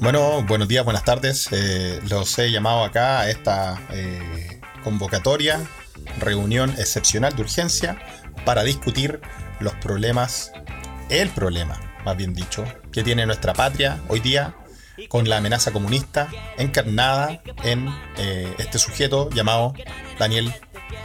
Bueno, buenos días, buenas tardes. Eh, los he llamado acá a esta eh, convocatoria, reunión excepcional de urgencia para discutir los problemas, el problema, más bien dicho, que tiene nuestra patria hoy día con la amenaza comunista encarnada en eh, este sujeto llamado Daniel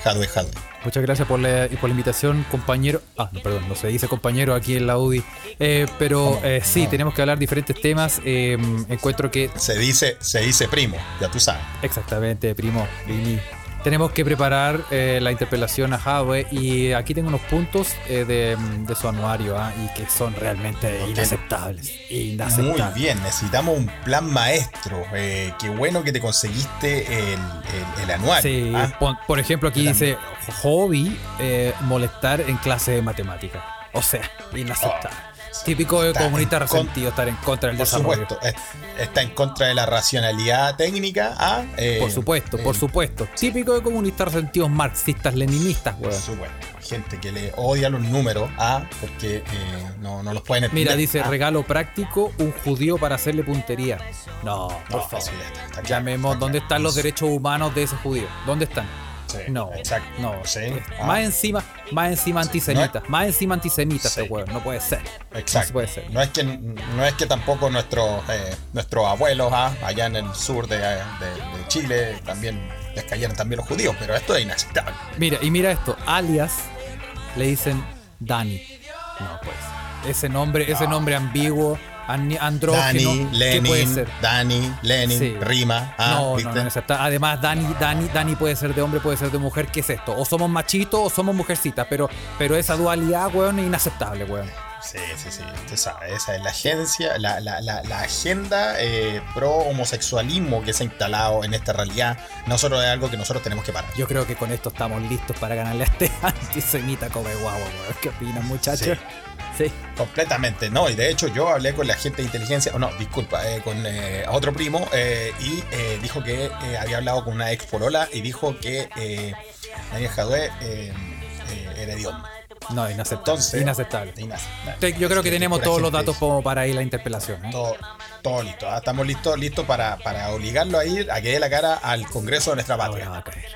Jadwe Jadwe. Muchas gracias por la, por la invitación, compañero. Ah, no, perdón, no se dice compañero aquí en la UDI. Eh, pero eh, sí, tenemos que hablar diferentes temas. Eh, encuentro que. Se dice, se dice primo, ya tú sabes. Exactamente, primo. primi. Tenemos que preparar eh, la interpelación a Jadwe y aquí tengo unos puntos eh, de, de su anuario ah, y que son realmente inaceptables. inaceptables. Muy bien, necesitamos un plan maestro. Eh, qué bueno que te conseguiste el, el, el anuario. Sí, ¿ah? por, por ejemplo, aquí dice hobby eh, molestar en clase de matemática. O sea, inaceptable. Típico de comunista en resentido estar en contra del Por desarrollo. supuesto, eh, está en contra de la racionalidad técnica. ¿ah? Eh, Por supuesto, por eh, supuesto. Típico de comunistas resentidos marxistas, leninistas, Por weón. supuesto. Gente que le odia los números, ¿ah? porque eh, no, no los pueden entender. Mira, dice ¿ah? regalo práctico, un judío para hacerle puntería. No, por No, favor. está- está claro, Llamemos, está ¿dónde claro. están los derechos humanos de ese judío? ¿Dónde están? Sí, No, exacto. no. Sí, Es- ah, Más encima, más encima antisemita. Más encima antisemita Sí. ese weón. No puede ser. Exacto. No puede ser. No es que, no es que tampoco nuestros, eh, nuestros abuelos ¿ah? allá en el sur de, de- de Chile también les cayeron también los judíos, pero esto es inaceptable. Mira, y mira esto, alias le dicen Dani. No puede ser. Ese nombre, ese nombre ambiguo, andrógeno, Dani, ¿qué puede Lenin, ser? Dani, Lenin, Sí. rima. Ah, no, no, no, Además, Dani, Dani, Dani puede ser de hombre, puede ser de mujer. ¿Qué es esto? O somos machitos o somos mujercitas. Pero, pero esa dualidad, weón, es inaceptable, weón. Sí, sí, sí. Usted sabe, esa es la agencia, la, la, la, la agenda eh, pro homosexualismo que se ha instalado en esta realidad. Nosotros es algo que nosotros tenemos que parar. Yo creo que con esto estamos listos para ganarle a este antisemita come guagua, weón. ¿Qué opinan, muchachos? Sí. Completamente, no, y de hecho yo hablé con la gente de inteligencia, o no, disculpa, eh, con eh, otro primo eh, y eh, dijo que eh, había hablado con una ex polola y dijo que eh, Daniel Jadwe eh, eh, era hediondo. No, inaceptable. Entonces, inaceptable. Yo creo que tenemos todos los datos como para ir a la interpelación. ¿eh? Todo, todo listo, ¿ah? estamos listos, listos para, para obligarlo a ir a que dé la cara al Congreso de nuestra patria. va a caer.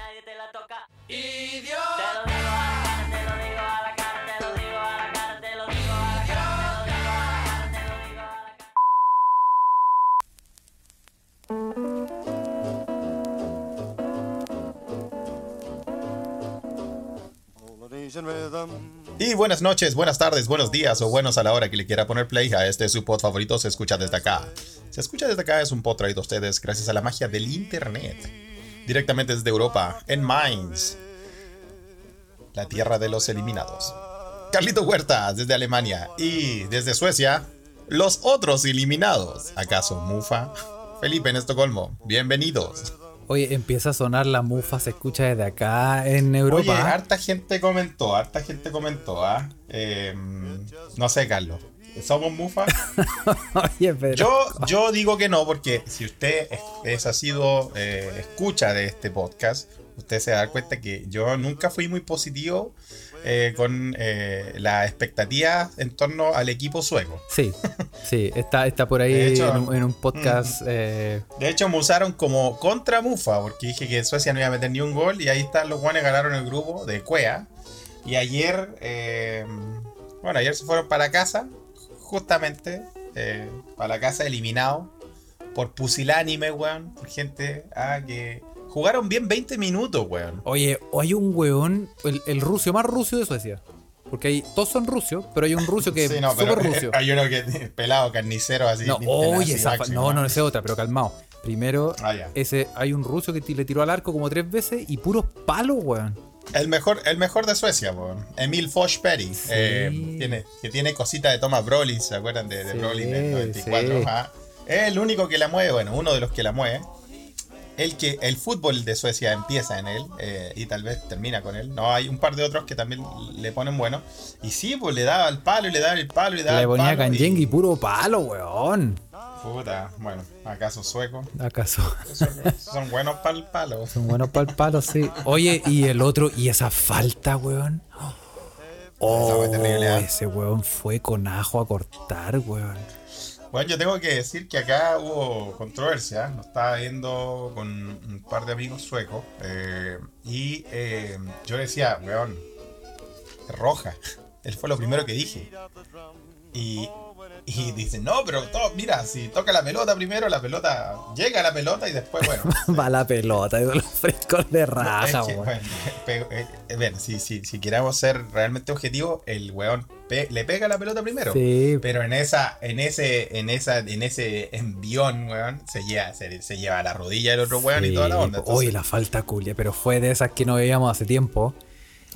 Y buenas noches, buenas tardes, buenos días o buenos a la hora que le quiera poner play a este su pod favorito se escucha desde acá. Se escucha desde acá es un pod traído a ustedes gracias a la magia del internet. Directamente desde Europa, en Mainz, la tierra de los eliminados. Carlito Huertas desde Alemania y desde Suecia, los otros eliminados. ¿Acaso Mufa? Felipe en Estocolmo, bienvenidos. Oye, empieza a sonar la mufa, se escucha desde acá en Europa. Oye, harta gente comentó, harta gente comentó, ¿ah? Eh, no sé, Carlos. ¿Somos Mufa? Oye, pero. Yo, yo digo que no, porque si usted es, es- ha sido eh, escucha de este podcast, usted se da cuenta que yo nunca fui muy positivo eh, con eh, las expectativas en torno al equipo sueco. Sí, sí, está, está por ahí hecho, en, un, en un podcast. eh, De hecho, me usaron como contra Mufa, porque dije que Suecia no iba a meter ni un gol, y ahí están los guanes ganaron el grupo de Cuea. Y ayer, eh, bueno, ayer se fueron para casa, justamente, para la casa eliminado por pusilánime, weón, por gente ah, que jugaron bien 20 minutos, weón. Oye, o hay un weón, el, el ruso más ruso de Suecia. Porque hay, todos son rusos, pero hay un ruso que Sí, es no, pero súper ruso. hay uno que pelado, carnicero, así. No, oye, esa no, no, esa es otra, pero calmado. Primero, Ah, ese, hay un ruso que le tiró al arco como tres veces y puros palos, weón. El mejor, el mejor de Suecia, weón. Emil Forsberg. Eh, tiene, que tiene cosita de Thomas Brolin, ¿se acuerdan de, de Sí, Brolin del 94? sí. Ajá. Es el único que la mueve, bueno, uno de los que la mueve. El que el fútbol de Suecia empieza en él eh, y tal vez termina con él. No, hay un par de otros que también le ponen bueno. Y sí, pues le daba el palo y le daba el palo y le daba Le el ponía palo. canyengue y y- puro palo, weón. Puta, bueno, acaso sueco. ¿Acaso? Son, son buenos para el palo. Son buenos para el palo, sí. Oye, y el otro, y esa falta, weón. Oh, fue terrible, ¿eh? ese weón fue con ajo a cortar, weón. Bueno, yo tengo que decir que acá hubo controversia. Nos estaba viendo con un par de amigos suecos. eh, y eh, yo decía, weón, roja. Él fue lo primero que dije. Y, y dicen, no, pero mira, si toca la pelota primero, la pelota llega a la pelota y después, bueno. Va la pelota, y los frescos de raja, Es que, weón. bueno, eh, eh, si, si, si queremos ser realmente objetivos, el weón pe- le pega la pelota primero. Sí, Pero en esa, en ese, en esa, en ese envión, weón, se lleva, se, se lleva la rodilla del otro weón y toda la onda. Sí, Oye, Entonces, la falta culia, pero fue de esas que no veíamos hace tiempo.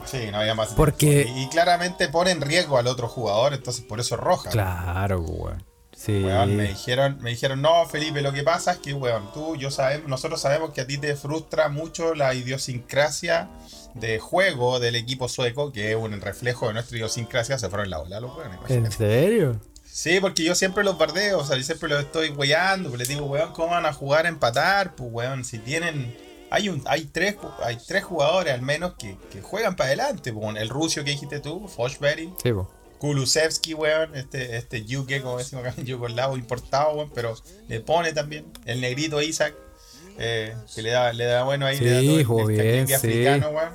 sí, no había más. Porque- tiempo. Y, y claramente pone en riesgo al otro jugador, entonces por eso es roja. Claro, weón. Sí. Weón, me dijeron, me dijeron, no, Felipe, lo que pasa es que, weón, tú, yo sabemos, nosotros sabemos que a ti te frustra mucho la idiosincrasia de juego del equipo sueco, que es un reflejo de nuestra idiosincrasia, se fueron la ola los weones, ¿En serio? Sí, porque yo siempre los bardeo, o sea, yo siempre los estoy weyando, pues les digo, weón, ¿cómo van a jugar a empatar? Pues, weón, si tienen... Hay, un, hay, tres, hay tres jugadores al menos que, que juegan para adelante, pues, el ruso que dijiste tú, Foshberry, Sí, po. Kulusevski, weón, este, este Yuke, como decimos acá Yugoslavo, importado, weón, pero le pone también. El negrito Isaac, eh, que le da, le da bueno ahí, Sí, le da todo el- el sí. africano, weón.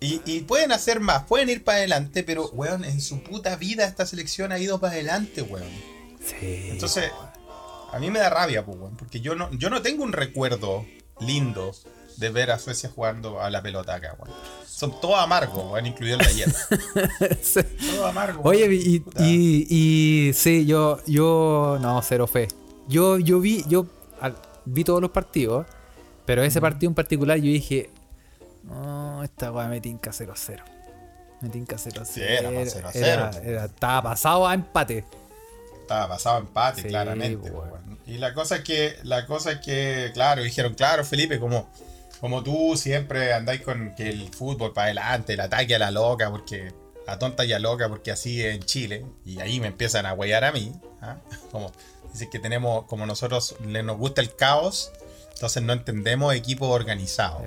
Y, y pueden hacer más, pueden ir para adelante, pero, weón, en su puta vida esta selección ha ido para adelante, weón. Sí. Entonces, a mí me da rabia, pues, weón, porque yo no, yo no tengo un recuerdo lindo de ver a Suecia jugando a la pelota acá, weón. Son todos amargos, weón, incluido el de ayer. Sí. Todo amargo. Oye, y, y, y sí, yo, yo, no, cero fe. Yo, yo vi, yo al- vi todos los partidos, pero ese partido en particular yo dije, no, esta weá me tinca 0-0. Me tinca 0-0. Sí, era pa' 0-0. Era- era- estaba pasado a empate. Estaba pasado empate, Sí, claramente. pues, pues, weón. Y la cosa es que, la cosa es que, claro, dijeron, claro, Felipe, como, como tú siempre andáis con que el fútbol para adelante, el ataque a la loca, porque a tonta y a loca, porque así es en Chile, y ahí me empiezan a huellar a mí, ¿ah? como que tenemos, como nosotros le nos gusta el caos, entonces no entendemos equipo organizado.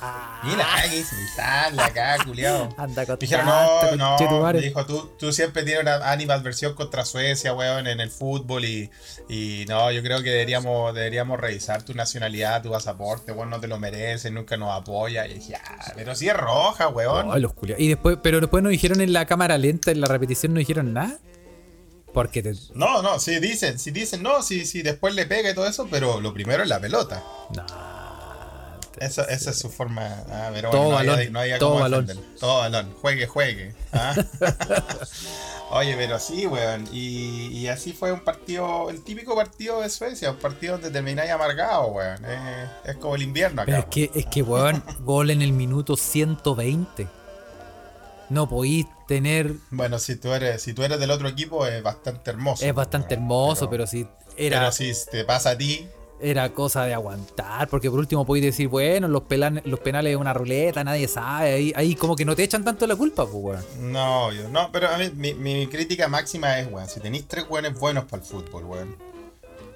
Ah, se me sale acá, culiao. anda con Dijeron, no, no, conchetumare". me dijo, tú, tú siempre tienes una animadversión contra Suecia, weón, en el fútbol y, y no, yo creo que deberíamos, deberíamos revisar tu nacionalidad, tu pasaporte, weón, no te lo mereces, nunca nos apoya. Y dije, ah, pero si es roja, weón. Ay, los culiados. Y después, pero después nos dijeron en la cámara lenta, en la repetición, no dijeron nada. Porque te. No, no, sí dicen, sí dicen, no, sí, sí, después le pega y todo eso, pero lo primero es la pelota. Te- Esa, esa es su forma. Ah, pero Todo bueno, no había- balón, no había todo balón. Todo balón. Juegue, juegue. ah. Oye, pero sí, weón. Y, y así fue un partido, el típico partido de Suecia, un partido donde termináis amargado, weón. Es, es como el invierno Pero acá. es que, es que, weón, gol en el minuto 120. No podís tener. Bueno, si tú eres, si tú eres del otro equipo, es bastante hermoso. Es bastante hermoso, pero, si era, pero si te pasa a ti, era cosa de aguantar. Porque por último podéis decir, bueno, los, pelan- los penales es una ruleta, nadie sabe. Ahí, ahí como que no te echan tanto la culpa, pues, weón. no, yo, no, pero a mí, mi, mi crítica máxima es, weón, si tenéis tres weones buenos para el fútbol, weón,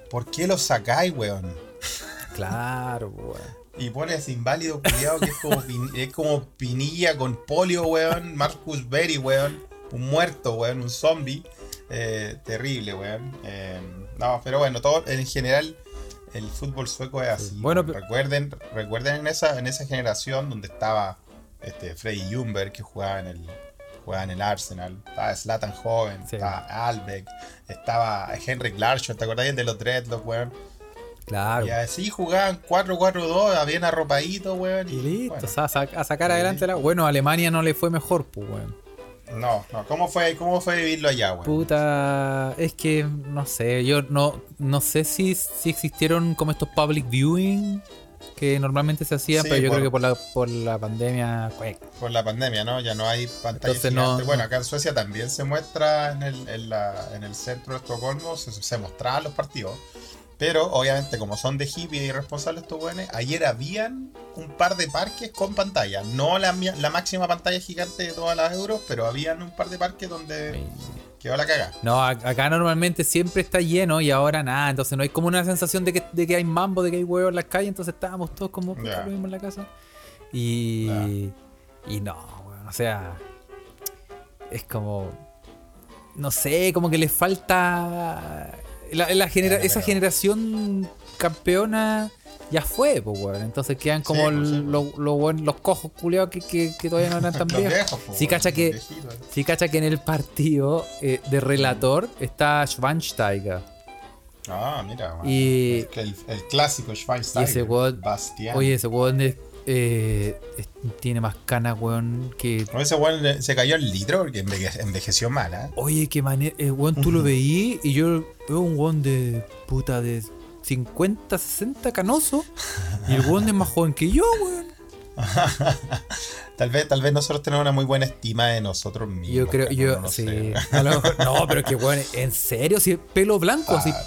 ¿por qué los sacáis, weón? Claro, pues, weón. Y pones inválido culiado que es como, pin- es como Pinilla con polio, weón. Marcus Berry, weón. Un muerto, weón. Un zombie. Eh, terrible, weón. Eh, no, pero bueno, todo en general el fútbol sueco es así. Bueno, recuerden, recuerden en esa, en esa generación donde estaba este Freddy Jumberg que jugaba en el jugaba en el Arsenal, estaba Zlatan joven, Sí. estaba Albeck, estaba Henrik Larsson, ¿te acordás de los Dreadlocks, weón? Claro. Y así jugaban 4-4-2, bien arropaditos, weón. Y Y, listo, bueno, o sea, a, sa- a sacar adelante la. Bueno, a Alemania no le fue mejor, pues, weón. no, no, ¿cómo fue, cómo fue vivirlo allá, weón? Puta, es que no sé, yo no, no sé si, si existieron como estos public viewing que normalmente se hacían, Sí, pero yo por- creo que por la, por la pandemia, pues, Por la pandemia, ¿no? Ya no hay pantalla Entonces no-. Bueno, acá en Suecia también se muestra en el, en la- en el centro de Estocolmo, se, se mostraban los partidos. Pero obviamente, como son de hippie y irresponsables estos weones, ayer habían un par de parques con pantalla. No la, la máxima pantalla gigante de todas las euros, pero habían un par de parques donde quedó la cagada. No, acá normalmente siempre está lleno y ahora nada, entonces no hay como una sensación de que, de que hay mambo, de que hay huevos en las calles, entonces estábamos todos como lo mismo en la casa. Y, y no, weón, o sea, es como, no sé, como que les falta la, la genera- esa generación campeona ya fue, pues, weón. Entonces quedan como Sí, pues, sí, el- lo- lo buen- los cojos culiados que, que, que todavía no eran tan Los viejos. po, Sí, cacha los que, cacha que en el partido eh, de relator está Schweinsteiger. Ah, mira. Y- Es que el, el clásico Schweinsteiger. Y ese weón- Bastián. Oye, ese weón es- eh, es- tiene más canas, weón, que. No, ese weón se cayó el litro porque enveje- envejeció mal, ¿eh? Oye, qué manera. Eh, weón, tú lo veí y yo veo un weón de puta de 50, 60 canoso. Y el weón es más joven que yo, weón. Tal vez, tal vez nosotros tenemos una muy buena estima de nosotros mismos. Yo creo, cabrón, yo, no sí. mejor- no, pero que weón, en serio, si es pelo blanco, así. Ah,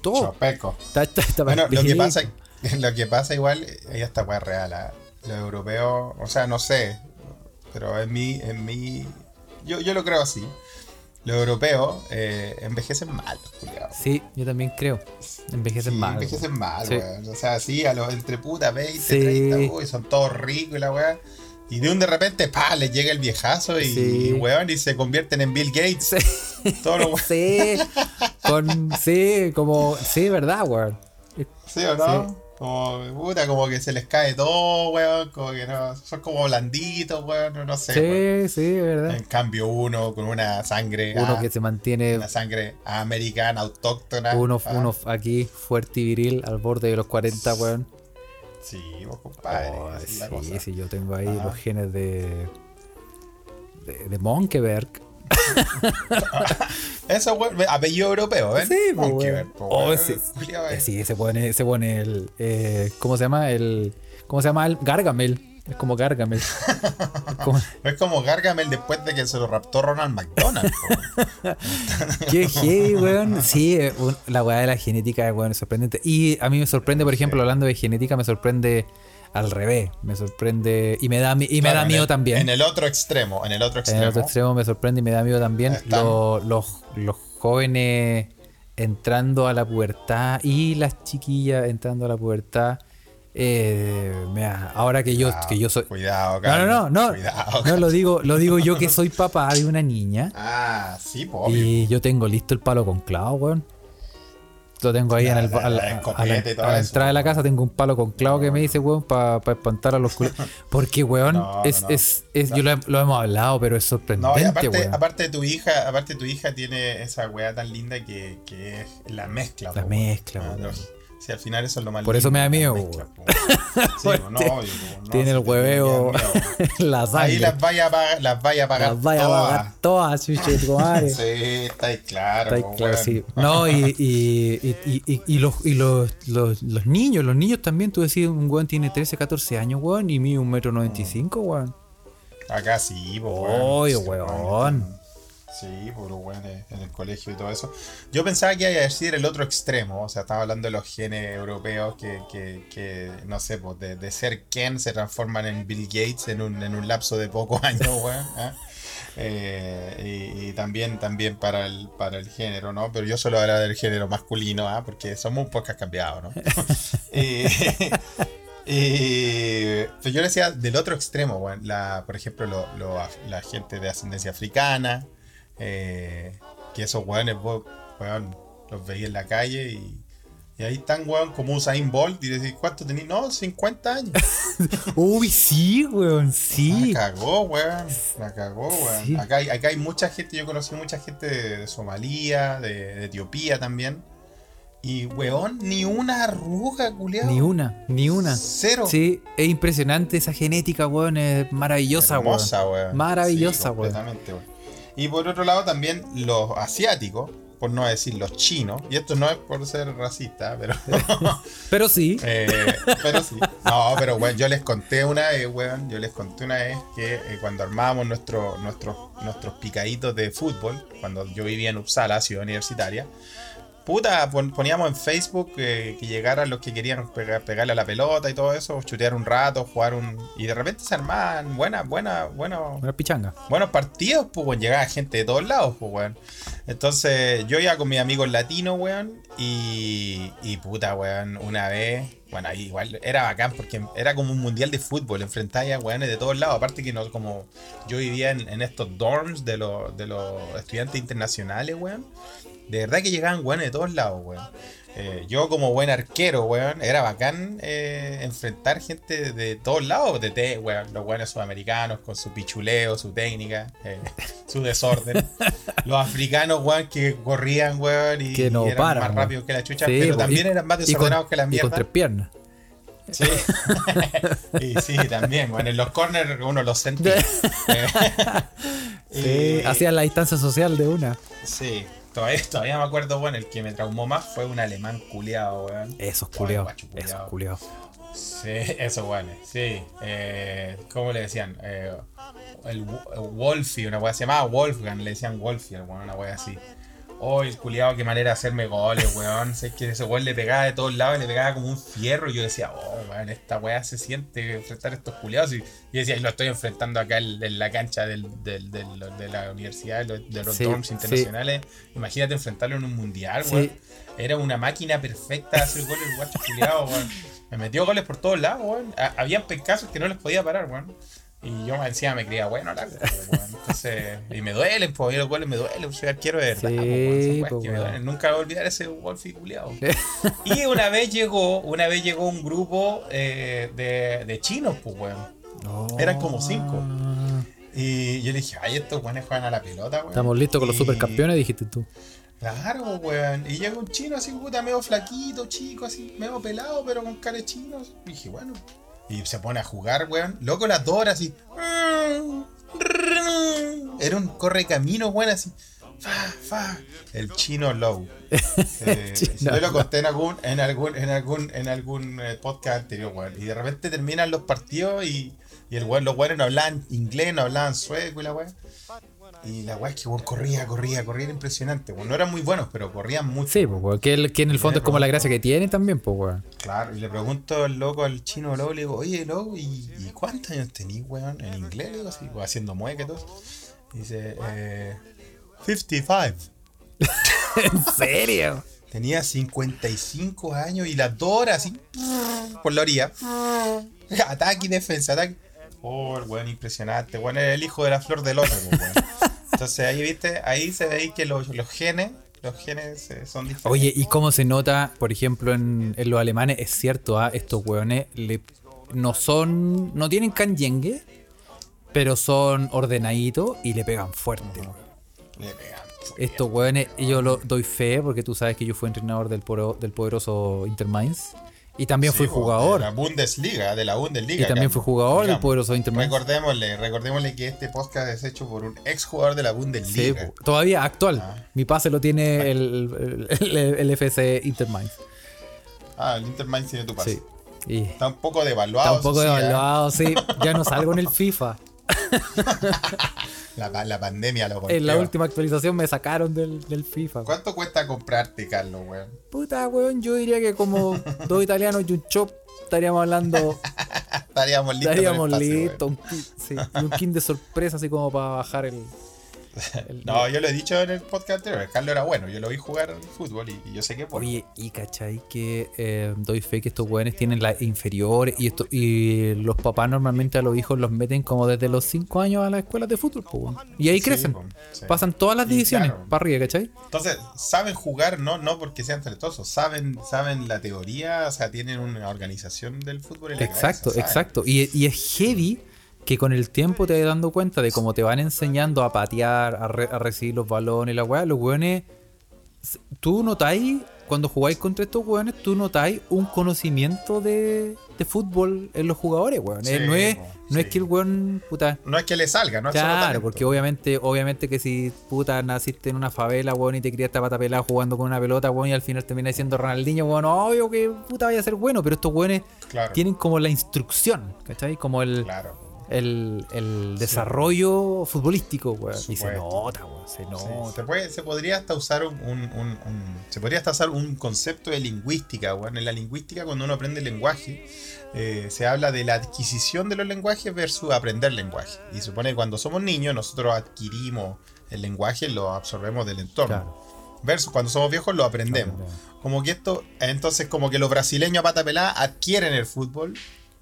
Todo. Chopeco. Está, está, está Bueno, lo que pasa, lo que pasa igual, ella está weá real. ¿ah? Los europeos, o sea, no sé, pero en mí, en mí, yo, yo lo creo así. Los europeos eh, envejecen mal, culiados. Sí, yo también creo. Envejecen Sí, mal. envejecen mal, Sí. weón. O sea, sí, a los entre puta 20, Sí. 30, uy, son todos ricos y la weá. Y de un de repente, pa, les llega el viejazo y, Sí. y, weón, y se convierten en Bill Gates. Sí. Sí, con, sí, como, sí, verdad, weón. ¿Sí o no? Como, puta, como que se les cae todo, weón. Como que no, son como blanditos, weón. No, no sé. weón. Sí, sí, verdad. En cambio, uno con una sangre. Uno ah, que se mantiene, Una sangre americana, autóctona. uno, ah, uno aquí fuerte y viril al borde de los 40, weón. Sí, vos, compadre. Oh, sí, sí, yo tengo ahí los genes de. de, de Monkeberg. Eso, apellido europeo, ¿eh? Sí, pues, po, Oh, sí, se pone, se pone el. eh, ¿Cómo se llama? El. ¿Cómo se llama? El Gargamel. Es como Gargamel. Es como- Es como Gargamel después de que se lo raptó Ronald McDonald. Qué heavy, weón. Sí, eh, la weá de la genética, weón, es sorprendente. Y a mí me sorprende, por ejemplo, hablando de genética, me sorprende al revés. Me sorprende. Y me da, y me Claro, da en miedo el- también. En el otro extremo, en el otro En extremo. el otro extremo me sorprende y me da miedo también lo- los, los jóvenes entrando a la pubertad y las chiquillas entrando a la pubertad. Eh, me da- ahora que yo, que yo soy. Cuidado, No, Carlos, no, no, no. Cuidado, No lo digo, lo digo yo que soy papá de una niña. Ah, sí, po, obvio. Y yo tengo listo el palo con clavo, weón. Lo tengo ahí La- en el, la- a a entrada de la casa tengo un palo con clavo que me dice, weón, para espantar a los culos. Porque, weón, No, es, no. es, es- yo lo, lo hemos hablado, pero es No, y sorprendente, aparte, weón. aparte tu hija, aparte tu hija tiene esa weá tan linda que, que es la mezcla. La po, mezcla, weón. weón. Ah, Sí, al final eso es lo más Por eso me da miedo, weón. Sí, no, po, no, Tiene el hueveo weón. la sangre. Ahí las vaya a pagar, las vaya a pagar Las vaya a todas. pagar todas, chuche. Sí, está ahí claro. Está ahí claro, weón. sí. No, y, y, y, y, los, y los, los, los niños, los niños también, tú decís, un weón tiene 13, 14 años, weón, y mide un metro noventa y cinco, weón. Acá sí, po, Oye, weón. Sí, puro weón en el colegio y todo eso. Yo pensaba que iba a decir el otro extremo, o sea, estaba hablando de los genes europeos que, que, que no sé, pues de, de ser Ken se transforman en Bill Gates en un, en un lapso de pocos años, weón. ¿ah? Eh, y, y también, también para el, para el género, ¿no? Pero yo solo hablo del género masculino, ¿ah? Porque somos un podcast cambiados, ¿no? y- pero yo le decía del otro extremo, weón. La, por ejemplo, lo- lo- la gente de ascendencia africana, eh, que esos weones, vos, weón, los veis en la calle y, y ahí están, weón, como Usain Bolt y decís, ¿cuánto tenés? No, 50 años. Uy, sí, weón, La sí. cagó, weón. La cagó, weón. Sí. Acá, hay, acá hay mucha gente, yo conocí mucha gente de, de Somalia, de, de Etiopía también. Y, weón, ni una arruga, culiao. Ni una, ni una. Cero. Sí, es impresionante esa genética, weón, es maravillosa, weón. Hermosa, weón. Maravillosa, Sí, weón. completamente, weón. Y por otro lado también los asiáticos, por no decir los chinos, y esto no es por ser racista, pero, Pero sí, eh, pero sí. No, pero weón, yo les conté una vez, weón, yo les conté una vez que eh, cuando armábamos nuestro, nuestros, nuestros picaditos de fútbol, cuando yo vivía en Uppsala, ciudad universitaria, Puta, pon- poníamos en Facebook eh, que llegaran los que querían pega- pegarle a la pelota y todo eso, chutear un rato, jugar un. Y de repente se armaban buenas, buenas, buenos, una pichanga. buenos partidos, pues. Llegaba gente de todos lados, pues, weón. Entonces, yo iba con mis amigos latinos, weón. Y, y puta, weón, una vez. Bueno, ahí igual era bacán porque era como un mundial de fútbol. Enfrentáis a weones de todos lados. Aparte que no, como yo vivía en, en estos dorms de los, de los estudiantes internacionales, weón. De verdad que llegaban weones de todos lados, weón. Eh, yo como buen arquero, weón, era bacán eh, enfrentar gente de, todos lados, de té, weón, los buenos sudamericanos con su pichuleo, su técnica, eh, su desorden. los africanos, weón, que corrían, weón, y, que no eran paran, más rápidos que la chucha, Sí, pero también y- eran más y con- desordenados que la Y mierda. con tres piernas. Sí. y sí, también. Bueno, en los corners uno los sentía. Sí, Y- hacían la distancia social de una. Sí. Todavía, todavía me acuerdo, bueno, el que me traumó más fue un alemán culiado, weón. Esos culiao. Esos culiados. Sí, eso, bueno, sí. Eh, ¿Cómo le decían? Eh, el, el Wolfie, una wea se llamaba Wolfgang, le decían Wolfie, una wea así. Oh, el culiado, qué manera de hacerme goles, weón. Sé que ese weón le pegaba de todos lados y le pegaba como un fierro. Y yo decía, oh, weón, esta weá se siente enfrentar a estos culiados. Y, y decía, y lo estoy enfrentando acá en, en la cancha del, del- del- de la universidad, de los, Sí, dorms sí. internacionales. Imagínate enfrentarlo en un mundial, Sí. weón. Era una máquina perfecta de hacer goles, guacho culiado, weón. Me metió goles por todos lados, weón. Ha- Habían pencasos que no les podía parar, weón. Y yo encima me creía bueno, largo, weón. Entonces, y me duelen, pues, a mí los goles me duelen, soy arquero de verdad, Sí, po, po, que me weón. duelen. Nunca voy a olvidar ese Wolfie culiado. Y una vez llegó, una vez llegó un grupo eh, de, de chinos, pues, weón. Eran como cinco. Y yo le dije, ay, estos weones juegan a la pelota, weón. Estamos listos con los Y- supercampeones, dijiste tú. Claro, weón. Y llega un chino así, puta, medio flaquito, chico, así, medio pelado, pero con cara de chino. Y dije, bueno. Y se pone a jugar, weón. Loco, las dos horas así. Era un corre camino, weón, así. Fa, fa. El chino low. Eh, Chino yo lo conté en algún, en algún, en algún, en algún eh, podcast anterior, weón. Y de repente terminan los partidos y, y el weón, los weones no hablaban inglés, no hablaban sueco y la weón. Y la weá es que corría, corría, corría, era impresionante. weón. no eran muy buenos, pero corrían mucho. Sí, pues. Que, el- que en el fondo es como la gracia que tiene también, pues, weón. Claro, y le pregunto al loco, al chino loco, le digo, oye, loco, ¿y, y cuántos años tenís, weón? En inglés, digo así, o haciendo mueca y todo. Y dice, eh, 55. ¿En serio? Tenía 55 años y las dos horas así, por la orilla. Ataque y defensa, ataque. Oh, el weón impresionante. Weón era el hijo de la flor del otro, weón. Entonces ahí, viste, ahí se ve que los, los genes, los genes eh, son diferentes. Oye, ¿y cómo se nota, por ejemplo, en, en los alemanes? Es cierto, ¿ah? estos weones le- no son. No tienen canyengue, pero son ordenaditos y le pegan fuerte. Le pegan. Estos weones, y yo lo doy fe porque tú sabes que yo fui entrenador del, poro- del poderoso Interminds. Y también Sí, fui jugador. De la Bundesliga, de la Bundesliga. Y también fui jugador del poderoso Interminds. Recordémosle, recordémosle que este podcast es hecho por un ex jugador de la Sí, Bundesliga. po. todavía actual. Ah. Mi pase lo tiene el, el, el- el FC Interminds. Ah, el Intermind tiene tu pase. Sí. Y Está un poco devaluado. está un poco sí, ¿eh? devaluado, sí. Ya no salgo en el FIFA. La, la pandemia lo En la golpeó. última actualización me sacaron del, del FIFA. ¿Cuánto cuesta comprarte, Carlos, weón? Puta, weón, yo diría que como dos italianos y un chop estaríamos hablando, Estaríamos listos. estaríamos listos. Sí, y un kin de sorpresa así como para bajar el... el- No, yo lo he dicho en el podcast anterior. Carlos era bueno. Yo lo vi jugar al fútbol y, y yo sé que por. Oye, y cachai que eh, doy fe que estos weones tienen las inferiores y esto y los papás normalmente a los hijos los meten como desde los 5 años a las escuelas de fútbol, po. Y ahí Sí, crecen. po, sí. Pasan todas las divisiones claro. para arriba, ¿cachai? Entonces, saben jugar, no, no porque sean talentosos, saben, saben la teoría, o sea, tienen una organización del fútbol en la Exacto, exacto. Y, y es heavy que con el tiempo te vas dando cuenta de cómo te van enseñando a patear, a, re- a recibir los balones, la weá, los weones. Tú notáis, cuando jugáis contra estos weones, tú notáis un conocimiento de, de fútbol en los jugadores, weón. Eh, Sí, no es, no es sí. que el weón, puta. No es que le salga, no es Claro, porque obviamente, obviamente que si puta naciste en una favela, weón, y te criaste a pata pelada jugando con una pelota, weón, y al final terminas siendo Ronaldinho, weón, obvio que puta vaya a ser bueno, pero estos weones Claro. tienen como la instrucción, ¿cachai? Como el, Claro. El, el desarrollo futbolístico, weón. Y se nota, weón, se Sí, nota. se, puede, se podría hasta usar un, un- un- un- se podría hasta usar un concepto de lingüística, bueno, en la lingüística cuando uno aprende lenguaje eh, se habla de la adquisición de los lenguajes versus aprender lenguaje. Y supone que cuando somos niños nosotros adquirimos el lenguaje lo absorbemos del entorno. Claro. versus cuando somos viejos lo aprendemos. Como que esto entonces como que los brasileños a pata pelada adquieren el fútbol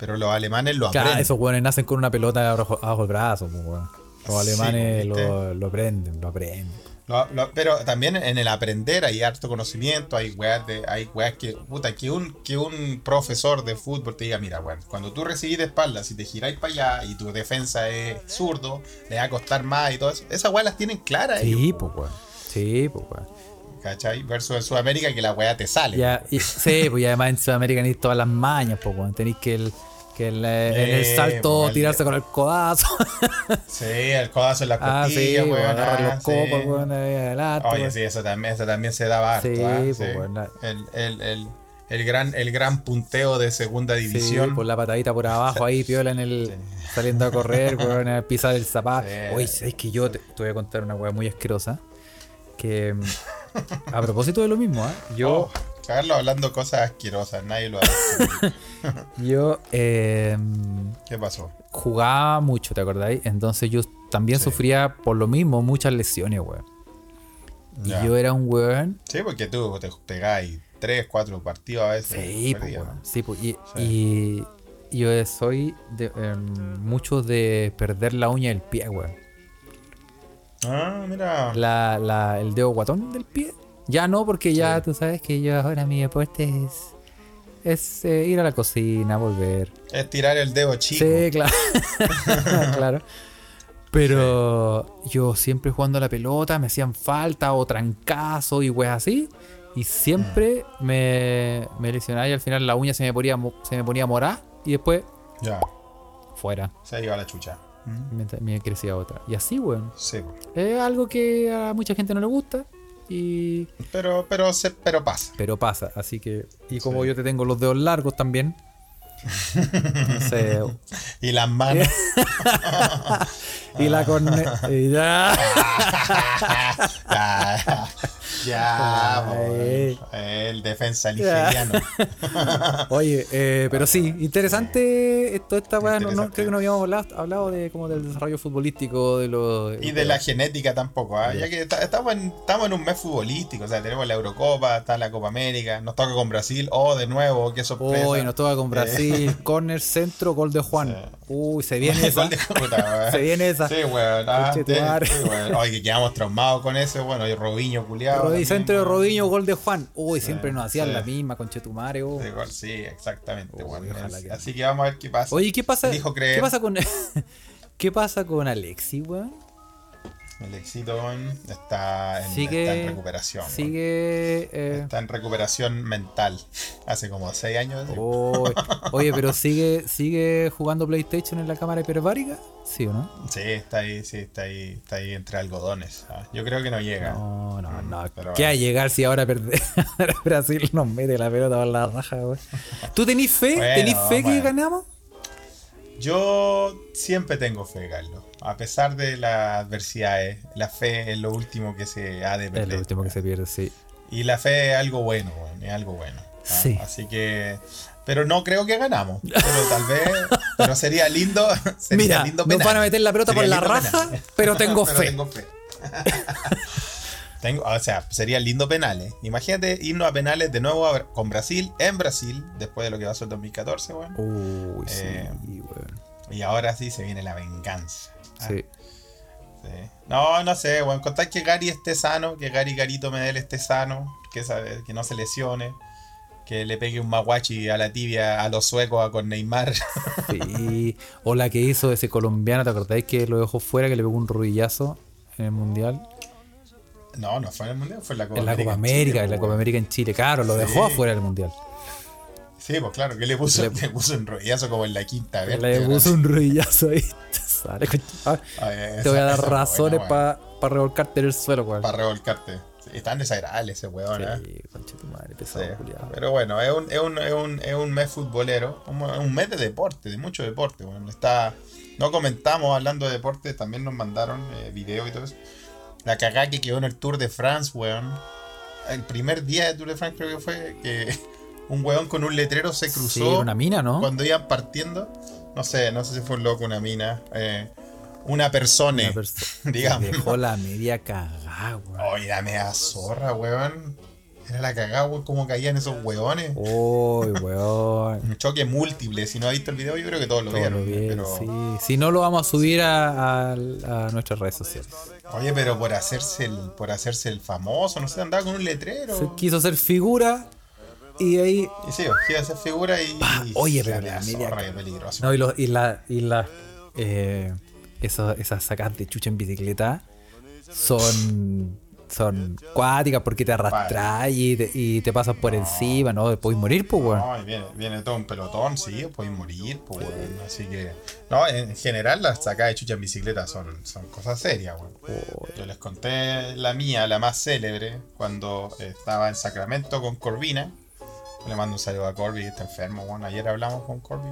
pero los alemanes lo Claro, aprenden esos weones nacen con una pelota abajo, abajo el brazo, pues, weón. Los alemanes ¿viste? lo, lo aprenden, lo aprenden. Los Lo- lo- pero también en el aprender hay harto conocimiento, hay weas, de, hay weas que, puta, que un, que un profesor de fútbol te diga, mira, weón, cuando tú recibís de espaldas y te giráis para allá y tu defensa es zurdo, le va a costar más y todo eso, esas weas las tienen claras Sí, ellos, pues, weón. Sí, pues, weón. ¿cachai? Versus en Sudamérica que la wea te sale. Ya, y, sí, pues y además en Sudamérica tenéis todas las mañas, pues, weón. Tenéis que el, que el, eh, en el salto pues, tirarse con el codazo. Sí, el codazo en la ah, sí, costilla, weón. weón. Agarrar ah, los sí. copos, weón, ahí adelante. Oye, weón. sí, eso también, eso también se daba harto. Sí, ah, pues, sí. bueno, la- el, el, el, el, gran, el gran punteo de segunda Sí, división. por la patadita por abajo ahí, piola en el. saliendo a correr, weón, pisar el zapato. Sí. Oye, ¿sabes que yo te, te voy a contar una weá muy asquerosa? Que. A propósito de lo mismo, ¿ah? Yo. Oh, Carlos hablando cosas asquerosas, nadie lo hace. Yo. eh, ¿Qué pasó? jugaba mucho, ¿te acordáis? Entonces yo también Sí. sufría por lo mismo muchas lesiones, weón. Y Ya. yo era un weón. Sí, porque tú te pegáis tres, cuatro partidos a veces. Sí, pues. Sí, pues, y, y yo soy de, em, mucho de perder la uña del pie, weón. Ah, mira. La, la, el dedo guatón del pie. Ya no, porque ya Sí. tú sabes que yo ahora mi deporte es, es eh, ir a la cocina, volver. Es tirar el dedo chico. Sí, claro. claro. Pero yo siempre jugando a la pelota me hacían falta o trancazo y weas así. Y siempre me, me lesionaba y al final la uña se me ponía, se me ponía morada y después Ya, fuera. se iba la chucha. Me, me crecía otra. Y así, weón. Sí, Es algo que a mucha gente no le gusta. Y, pero, pero, se, pero pasa. pero pasa. Así que. Y como Sí. yo te tengo los dedos largos también. Entonces, Y las manos. y la con. ya. ya, ya, Ay. po, el defensa nigeriano. Oye, eh, pero sí, interesante esto esta weá, no, no, creo que no habíamos hablado, hablado de como del desarrollo futbolístico de los Y de la genética tampoco, ¿ah? ya que ta- estamos en, estamos en un mes futbolístico, o sea, tenemos la Eurocopa, está la Copa América, nos toca con Brasil, oh, de nuevo, qué sorpresa. Uy, nos toca con Brasil, corner, centro, gol de Juan. Sí. Uy, se viene esa. De puta. Se viene esa. Sí, weón. ah, sí, weón. Oye, quedamos traumados con ese, bueno, y Robinho culiado. Centro de weón. Rodinho, gol de Juan. Uy, siempre nos hacían sí. la misma, conchetumare. oh. Sí, exactamente, weón. ojalá Es- que- Así que vamos a ver qué pasa. Oye, ¿qué pasa? ¿Qué pasa con ¿Qué pasa con Alexi, weón? El éxito está en, Sigue- está en recuperación. Sigue eh, Está en recuperación mental. Hace como 6 años. así. Oye, pero sigue, sigue jugando PlayStation en la cámara hiperbárica, ¿sí o no? Sí, está ahí, sí, está ahí, está ahí entre algodones. ah. Yo creo que no llega. No, no, no. Pero ¿Qué bueno. a llegar si ahora? Brasil nos mete la pelota por la raja, güey. ¿Tú tenés fe? Bueno, ¿Tenés fe que ganamos? Yo siempre tengo fe, Carlos. A pesar de las adversidades, la fe es lo último que se ha de Es perder. lo último que se pierde, sí. Y la fe es algo bueno, weón, es algo bueno. ¿ah? Sí. Así que. Pero no creo que ganamos. Pero tal vez. Pero sería lindo. Sería Mira, lindo nos penal. van a meter la pelota por la raja, penal. pero tengo Pero fe. tengo fe. Tengo, o sea, sería lindo penales. Imagínate irnos a penales de nuevo a- con Brasil, en Brasil, después de lo que pasó en 2014, weón. Uy, sí, Eh, weón. Y ahora sí se viene la venganza. Ah, Sí. sí. No, no sé, weón. Contar que Gary esté sano, que Gary Garito Medel esté sano, que, sabe- que no se lesione, que le pegue un maguachi a la tibia a los suecos a con Neymar. Sí. O la que hizo ese colombiano, ¿te acordáis que lo dejó fuera, que le pegó un rodillazo en el mundial? no, no fue en el mundial, fue en la Copa en la Copa en América, Chile, en la Copa. América en Chile. Claro, lo Sí. dejó afuera del mundial. Sí, pues claro, que le puso, Le- le puso un rollazo como en la quinta vez. Le puso un rodillazo ahí. Sale, concha- Ah, Te voy a dar razones para revolcarte en el suelo, weón. Para revolcarte. Sí, es tan desagradable ese weón, ¿eh? Sí, concha tu madre, Sí, pesado, culiao. pero bueno, es un, es un, es un, es un mes futbolero, un, un mes de deporte, de mucho deporte. Bueno, está, no comentamos hablando de deporte, también nos mandaron eh, video y todo eso. La cagada que quedó en el Tour de France, weón. El primer día de Tour de France creo que fue que un weón con un letrero se Sí, cruzó era una mina, ¿no? cuando iban partiendo. No sé, no sé si fue un loco, una mina. eh, una persona, Una persona. digamos. Dejó la media cagada, weón. Oye, la media zorra, weón. Era la cagada, weón, cómo caían esos weones. Uy, weón. Un choque múltiple. Si no has visto el video, yo creo que todos lo Todo vieron. bien, pero, sí. Si no, lo vamos a subir a, a- a nuestras redes sociales. Oye, pero por hacerse el, por hacerse el famoso, no sé, andaba con un letrero. Se quiso hacer figura y ahí. Y sí, quiere hacer figura y. Pa, oye, pero la media peligroso. No, y, los- y la. Y la eh, esas sacadas de chucha en bicicleta son. Son cuáticas porque te arrastras y te, y te pasas por encima, ¿no? Puedes morir, pues, weón. No, viene, viene todo un pelotón, sí, puedes morir, pues, weón. Así que. No, en general las sacadas de chucha en bicicleta son, son cosas serias, weón. Yo les conté la mía, la más célebre, cuando estaba en Sacramento con Corvina. Le mando un saludo a Corby, que está enfermo, weón. Ayer hablamos con Corby.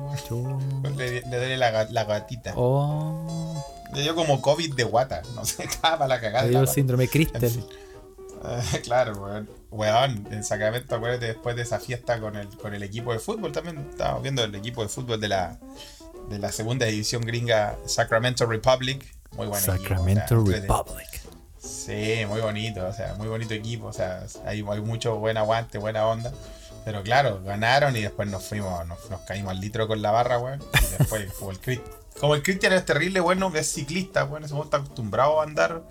Le, le duele la, ga- la gatita. Oh, Le dio como COVID de guata. No sé, estaba para la cagada. le dio la- síndrome En Crystal. fin. Claro, weón. Weón, en Sacramento, acuérdate, después de esa fiesta con el, con el equipo de fútbol, también estábamos viendo el equipo de fútbol de la, de la segunda división gringa, Sacramento Republic. Muy buen equipo, o sea, Sacramento Republic. Sí, muy bonito, o sea, muy bonito equipo, o sea, hay, hay mucho buen aguante, buena onda. Pero claro, ganaron y después nos fuimos, nos, nos caímos al litro con la barra, weón. Y después, como el Cristian, como el Cristian es terrible, bueno, es ciclista, weón, ese weón está acostumbrado a andar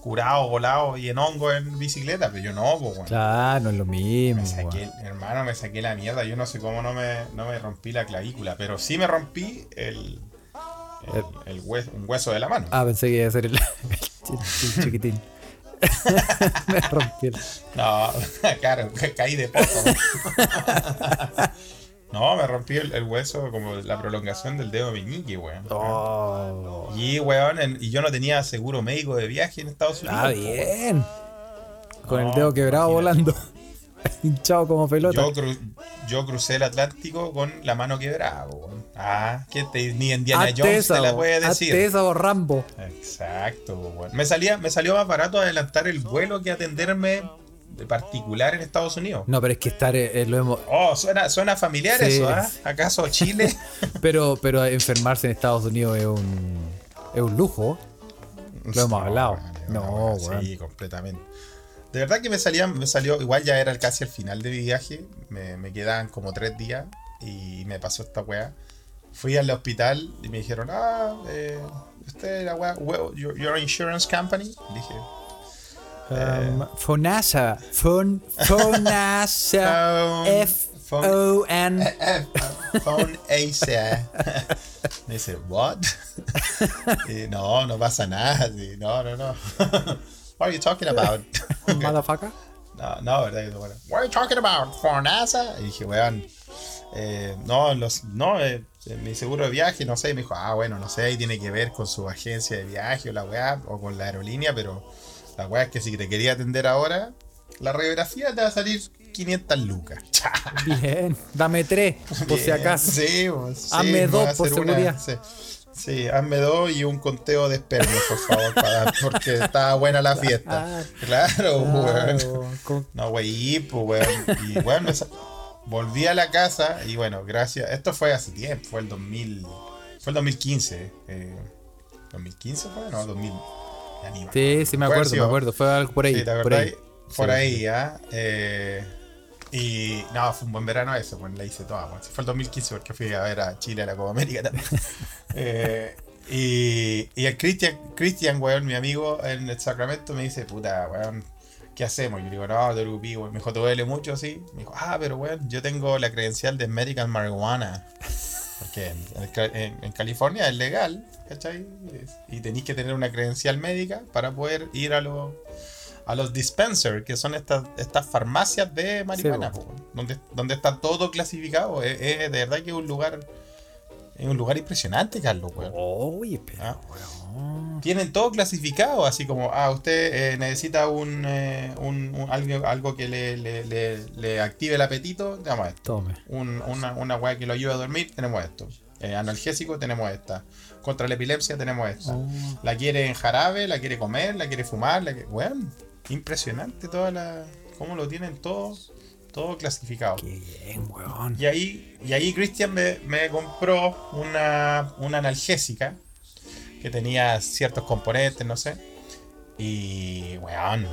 curado, volado y en hongo en bicicleta, pero yo no, pues, weón. Claro, no es lo mismo. Me saqué, weón. hermano, me saqué la mierda. Yo no sé cómo no me, no me rompí la clavícula, pero sí me rompí el, el, el hueso, un hueso de la mano. Ah, pensé que iba a ser el, el chi- el chiquitín. Me rompí No, claro, caí de poco. no, me rompí el, el hueso como la prolongación del dedo meñique, weón. Oh. Y, weón, en- y yo no tenía seguro médico de viaje en Estados Unidos. Ah, po, weón. bien. Con No, el dedo quebrado imagínate. volando. Hinchado como pelota. Yo, cru- yo crucé el Atlántico con la mano quebrada, weón. Ah, que te- ni Indiana Hazte Jones esa, te la puede decir. esa, bo, Rambo. Exacto, weón. Me, salía, me salió más barato adelantar el vuelo que atenderme de particular en Estados Unidos. No, pero es que estar, eh, lo hemos. Oh, suena, suena familiar Sí. eso, ¿ah? ¿Acaso Chile? Pero, pero enfermarse en Estados Unidos es un, es un lujo. Lo hemos hablado. No. Sí, completamente. De verdad que me salía, me salió, igual ya era casi el final de mi viaje, me, me quedaban como tres días y me pasó esta weá. Fui al hospital y me dijeron, ah, eh, usted la weá, well, your, your insurance company. Dije, Um, Fonasa. Fon, Fonasa. Phone- F-O-N. Eh, Phone Ace. Me dice, ¿what? Y, no, no pasa nada. sí, No, no, no. What are you talking about? Motherfucker. No, no, ¿verdad? Yo, bueno, What are you talking about? ¿For NASA? Y dije, weón, eh, no, los, no, eh, eh, mi seguro de viaje, no sé. Y me dijo, ah, bueno, no sé, ahí tiene que ver con su agencia de viaje o la weá, o con la aerolínea, pero la weá es que si te quería atender ahora, la radiografía te va a salir 500 lucas. Bien. Dame tres, por si Bien, acaso. Sí, pues, sí, Hazme me dos por hacer una- seguridad. sí. Sí, hazme dos y un conteo de espermas, por favor, para, porque estaba buena la fiesta. Claro, weón. Claro, No, güey, pues, weón. Y bueno, volví a la casa y bueno, gracias. Esto fue hace tiempo, fue el 2000. Fue el 2015. Eh, ¿2015 fue? No, 2000. ya ni me Sí, sí, me acuerdo, me acuerdo. Fue algo por ahí. Sí, ¿te por ahí. Por Sí, ahí, ¿ah? Eh, y no, fue un buen verano ese, pues la hice toda. Pues. Fue el 2015 porque fui a ver a Chile a la Copa América también. Eh, y, y el Cristian, Cristian, weón, mi amigo en el Sacramento me dice, puta, weón, ¿qué hacemos? Yo le digo, no, te preocupes, weón. Me dijo, ¿te duele mucho? Sí. Me dijo, ah, pero weón, yo tengo la credencial de Medical Marijuana. Porque en- en California es legal, ¿cachai? Y tenéis que tener una credencial médica para poder ir a los a los dispensers, que son estas, estas farmacias de marihuana, Sí, po, donde, donde está todo clasificado. Es, es de verdad que es un lugar es un lugar impresionante, Carlos, weón. Oye, pero. Ah. weón. Tienen todo clasificado, así como, ah, usted eh, necesita un, eh, un- un- algo, algo que le, le- le- le active el apetito, tenemos esto. Tome. Un- una, una weá que lo ayude a dormir, tenemos esto. Eh, analgésico, tenemos esta. Contra la epilepsia, tenemos esta. Oh. La quiere en jarabe, la quiere comer, la quiere fumar, la quiere... Weón, impresionante toda la... Cómo lo tienen todo, todo clasificado. Qué bien, weón. Y ahí, y ahí Christian me, me compró una, una analgésica que tenía ciertos componentes, no sé. Y, weón,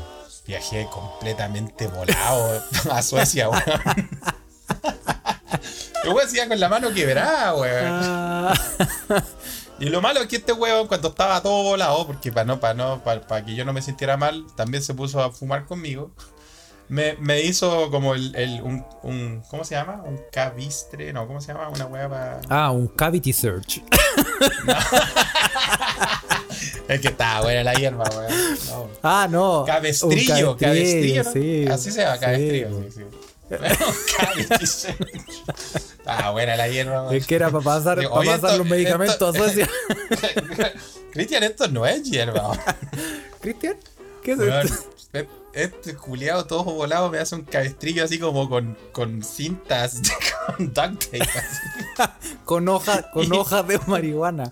viajé completamente volado a Suecia, weón. Weón decía con la mano quebrada, weón. Y lo malo es que este weón, cuando estaba todo volado, porque para no, para no, para, que yo no me sintiera mal, también se puso a fumar conmigo. Me, me hizo como el, el un, un, ¿cómo se llama? Un cavistre, no, ¿cómo se llama? Una weá para. Ah, un cavity search. Es que estaba buena la hierba, weón. No. Ah, no. Cabestrillo, cabestrillo, ¿no? sí. Así se llama, cabestrillo, sí, sí. Estaba buena la hierba. Es que era para pasar, Digo, para oye, pasar esto- los medicamentos esto- a Suecia. Cristian, esto no es hierba. ¿Cristian? ¿Qué es Weón, esto? e- Este culiado todo volado me hace un cabestrillo así como con, con cintas, con duct tape. así. Con hojas con hojas de marihuana.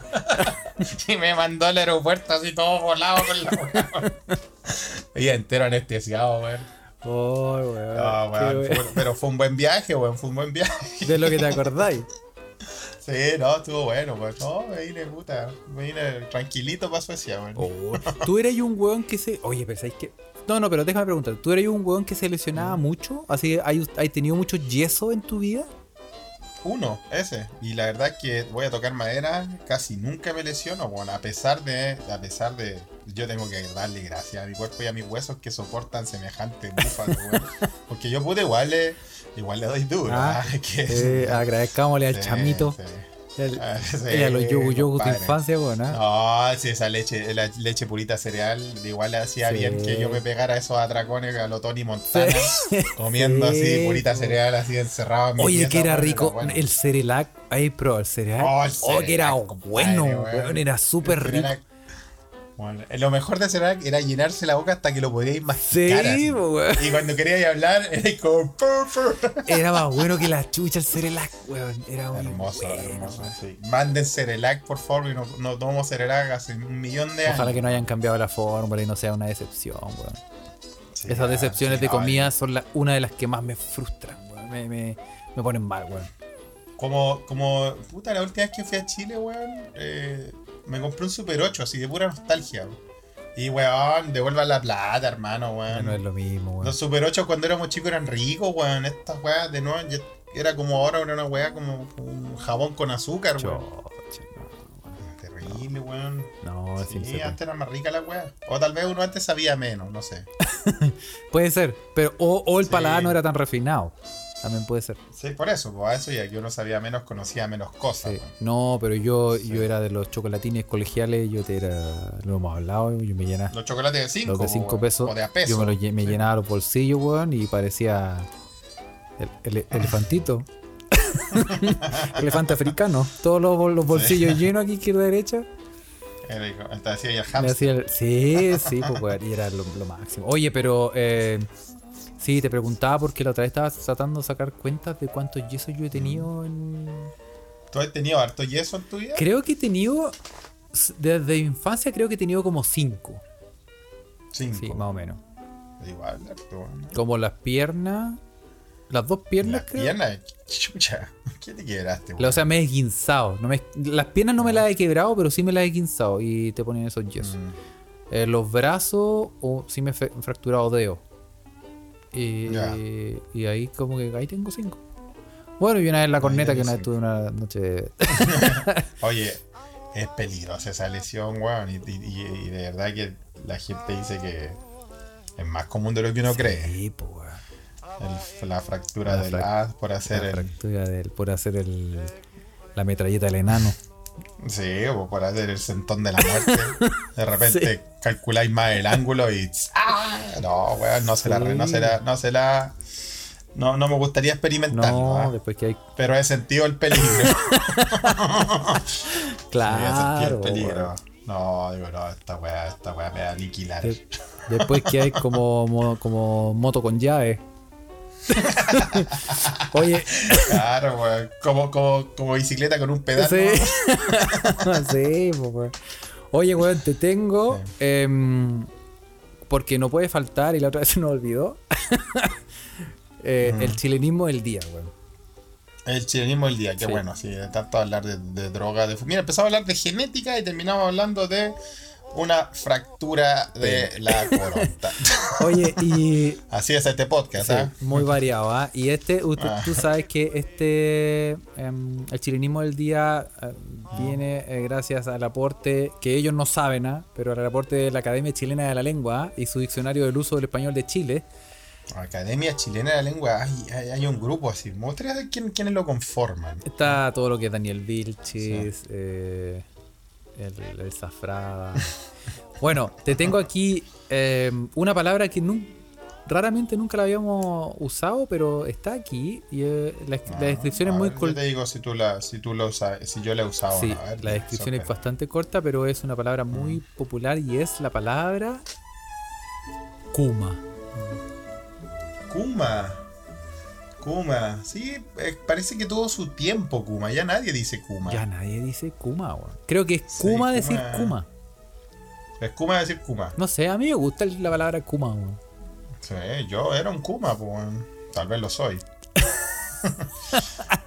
Y me mandó al aeropuerto así todo volado con la. Y entero anestesiado, weón. Oh, weón. No, weón, weón. fue- pero fue un buen viaje, weón. Fue un buen viaje. De lo que te acordáis. Sí, no, estuvo bueno, weón. No, me vine puta. Me vine tranquilito para Suecia, weón. Oh, Tú eres un weón que se. Oye, pero ¿sabes qué? No, no, pero déjame preguntar. ¿Tú eres un weón que se lesionaba mucho? ¿Así hay, hay tenido mucho yeso en tu vida? Uno, ese. Y la verdad es que voy a tocar madera, casi nunca me lesiono, bueno, a pesar de, a pesar de, yo tengo que darle gracias a mi cuerpo y a mis huesos que soportan semejante búfalo, weón. Porque yo pude igual le, igual le doy duro, Ah, ¿ah? que Eh, agradezcámosle al sí, chamito. sí. el- Ah, sí, eh, a los yogu yogu de infancia, weón. No, si esa leche, la leche purita cereal, igual le hacía Sí. bien que yo me pegara esos atracones a lo Tony Montana, Sí. comiendo Sí, así purita cereal, así encerrado en Oye, que era rico. bueno. El Cerelac. Ahí, pro, el cereal. Oh, el Oh, que era compadre, bueno, weón. weón. Era súper rico. Cerelac- Bueno, lo mejor de Cerelac era llenarse la boca hasta que lo podíais masticar. Sí, po, weón. Y cuando queríais hablar, era como. Era más bueno que la chucha el Cerelac, weón. Era muy Hermoso, bueno, hermoso. sí. Manden Cerelac, por favor, y no, no tomo Cerelac hace un millón de años. Ojalá que no hayan cambiado la fórmula y no sea una decepción, weón. Sí, Esas decepciones sí, de comida son la- una de las que más me frustran, weón. Me, me, me ponen mal, weón. Como, como, puta, la última vez que fui a Chile, weón, eh, me compré un Super 8, así de pura nostalgia, weón. Y, weón, devuelvan la plata, hermano, weón. No es lo mismo, weón. Los Super 8 cuando éramos chicos eran ricos, weón. Estas weas de nuevo, era como ahora, era una wea como un jabón con azúcar, weón. Terrible, weón. no, Sí, imposible. antes era más rica la wea. O tal vez uno antes sabía menos, no sé. Puede ser, pero o, o el Sí. paladar no era tan refinado. También puede ser. Sí, por eso, pues a eso ya que uno sabía menos, conocía menos cosas, Sí. No, pero yo, Sí. yo era de los chocolatines colegiales, yo te era, lo hemos hablado, yo me llenaba Los chocolates de 5 los de 5 pesos, o de a peso. yo me, Sí. llenaba los bolsillos, weón, y parecía el, el- elefantito. Elefante africano. Todos los, los bolsillos llenos aquí, izquierda derecha. Hasta el hamster. hacía el- sí, sí, pues, weón, y era lo, lo máximo. Oye, pero eh, sí, te preguntaba porque la otra vez estabas tratando de sacar cuentas de cuántos yesos yo he tenido en, ¿Tú has tenido harto yeso en tu vida? Creo que he tenido. Desde infancia creo que he tenido como cinco. Cinco. Sí, más o menos. Igual, harto. Como las piernas. Las dos piernas, Las creo. piernas, chucha. ¿Qué te quebraste, O sea, me he guinzado. No me, las piernas no me las he quebrado, pero sí me las he guinzado. Y te ponen esos yesos. Mm. Eh, los brazos, o sí me he fracturado dedos. Y, y ahí como que ahí tengo cinco. Bueno, y una vez la corneta, que una vez tuve una noche. Oye, es peligrosa esa lesión, weón. Y, de verdad que la gente dice que es más común de lo que uno cree. Sí, pues, weón. El- la fractura La del frac- por hacer La el. fractura del, por hacer el, la metralleta del enano. Sí, o por hacer el sentón de la muerte. De repente calculáis más el ángulo y. ¡Ah! No, weón, no se la. re- No se la. No se la. No, no me gustaría experimentarlo, No, después que hay. pero he sentido el peligro. Claro. he sentido el peligro. weón. No, digo, no, esta weá, esta weá me va a aniquilar. De- después que hay como, mo- como moto con llave. Oye, Claro, weón. Como, como, como bicicleta con un pedal. sí. ¿no? sí, weón. Oye, weón, te tengo. Sí. em, porque no puede faltar, y la otra vez se nos olvidó. eh, El chilenismo del día, weón. El chilenismo del día, qué Sí. bueno, sí, de tanto hablar de, de droga, de... Mira, empezamos a hablar de genética y terminamos hablando de una fractura de la coronta. Oye, y. Así es este podcast, sí, ¿ah? muy variado, ¿ah? Y este, usted- Ah. tú sabes que este. em, el chilenismo del día eh, viene eh, gracias al aporte que ellos no saben, ¿ah? Pero al aporte de la Academia Chilena de la Lengua ¿ah? y su diccionario del uso del español de Chile. Academia Chilena de la Lengua, hay, hay- hay un grupo así. Saber quién, quiénes lo conforman. Está todo lo que es Daniel Vilchis, eh, el, el Zafrada. bueno, te tengo aquí eh, una palabra que raramente nunca la habíamos usado, pero está aquí y eh, la, la descripción es muy ver, Yo corta. te digo si tú, la, si tú lo usas, si yo la he usado. Sí, a ver, la descripción es bastante corta, pero es una palabra muy Mm. popular y es la palabra Kuma. Kuma. Kuma. Sí, eh, parece que tuvo su tiempo Kuma. Ya nadie dice Kuma. Ya nadie dice Kuma, weón. Creo que es Sí, Kuma decir Kuma. Kuma. Es Kuma decir Kuma. No sé, a mí me gusta la palabra Kuma, weón. Sí, yo era un Kuma, pues. Tal vez lo soy.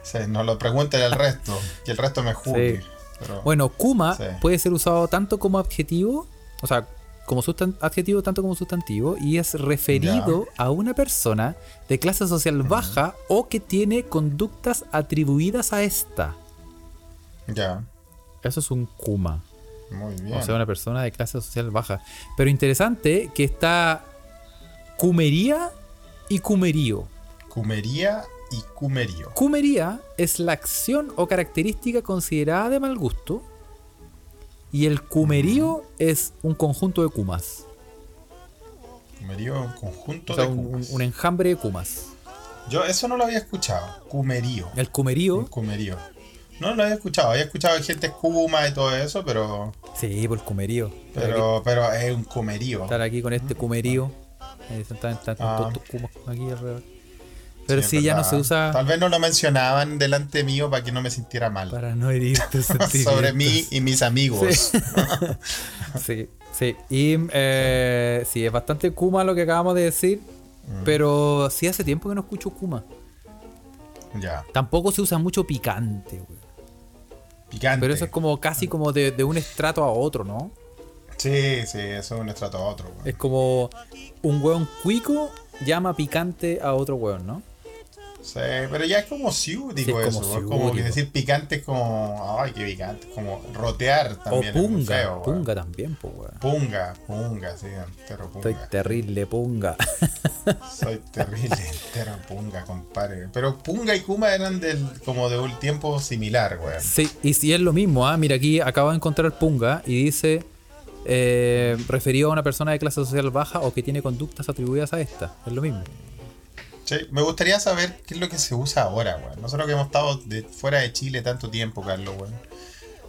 Sí, no lo pregunten al resto. Que el resto me juzgue. Sí. Pero- Bueno, Kuma puede ser usado tanto como adjetivo, o sea, como adjetivo tanto como sustantivo, y es referido a una persona de clase social baja o que tiene conductas atribuidas a esta. Ya. Eso es un Kuma. Muy bien. O sea, una persona de clase social baja. Pero interesante que está Cumería y Cumerío. Cumería y cumerío. Cumería es la acción o característica considerada de mal gusto. Y el cumerío es un conjunto de kumas. Cumerío, un conjunto O sea, de un, kumas. un enjambre de kumas. Yo eso no lo había escuchado. Cumerío. El Un cumerío. cumerío. No lo había escuchado. Había escuchado gente Kuma y todo eso, pero. Sí, por el cumerío. Estar aquí- Pero, pero es un cumerío. Estar aquí con este están, están Ah. todos estos kumas aquí alrededor. Pero sí, ya no se usa Tal vez no lo mencionaban delante mío para que no me sintiera mal. para no herir tus Sobre mí y mis amigos. Sí, sí. Y eh, sí, es bastante Kuma lo que acabamos de decir. Mm. Pero sí hace tiempo que no escucho Kuma. Ya. Tampoco se usa mucho picante, güey. Picante. Pero eso es como casi como de, de un estrato a otro, ¿no? Sí, sí, eso es un estrato a otro. güey. Es como un hueón cuico llama picante a otro hueón, ¿no? Sí, pero ya es como Sí, es como eso. Es como ciútico. decir picante es como. Ay, qué picante. Como rotear también. o punga, punga también, pues, weón. Punga, punga, sí, entero punga. Estoy terrible, punga. Soy terrible, entero punga, compadre. Pero punga y kuma eran del, como de un tiempo similar, güey. sí, y si es lo mismo, ah, mira, aquí acabo de encontrar punga y dice eh, referido a una persona de clase social baja o que tiene conductas atribuidas a esta. Es lo mismo. Sí, me gustaría saber qué es lo que se usa ahora, güey. Nosotros que hemos estado de, fuera de Chile tanto tiempo, Carlos, güey.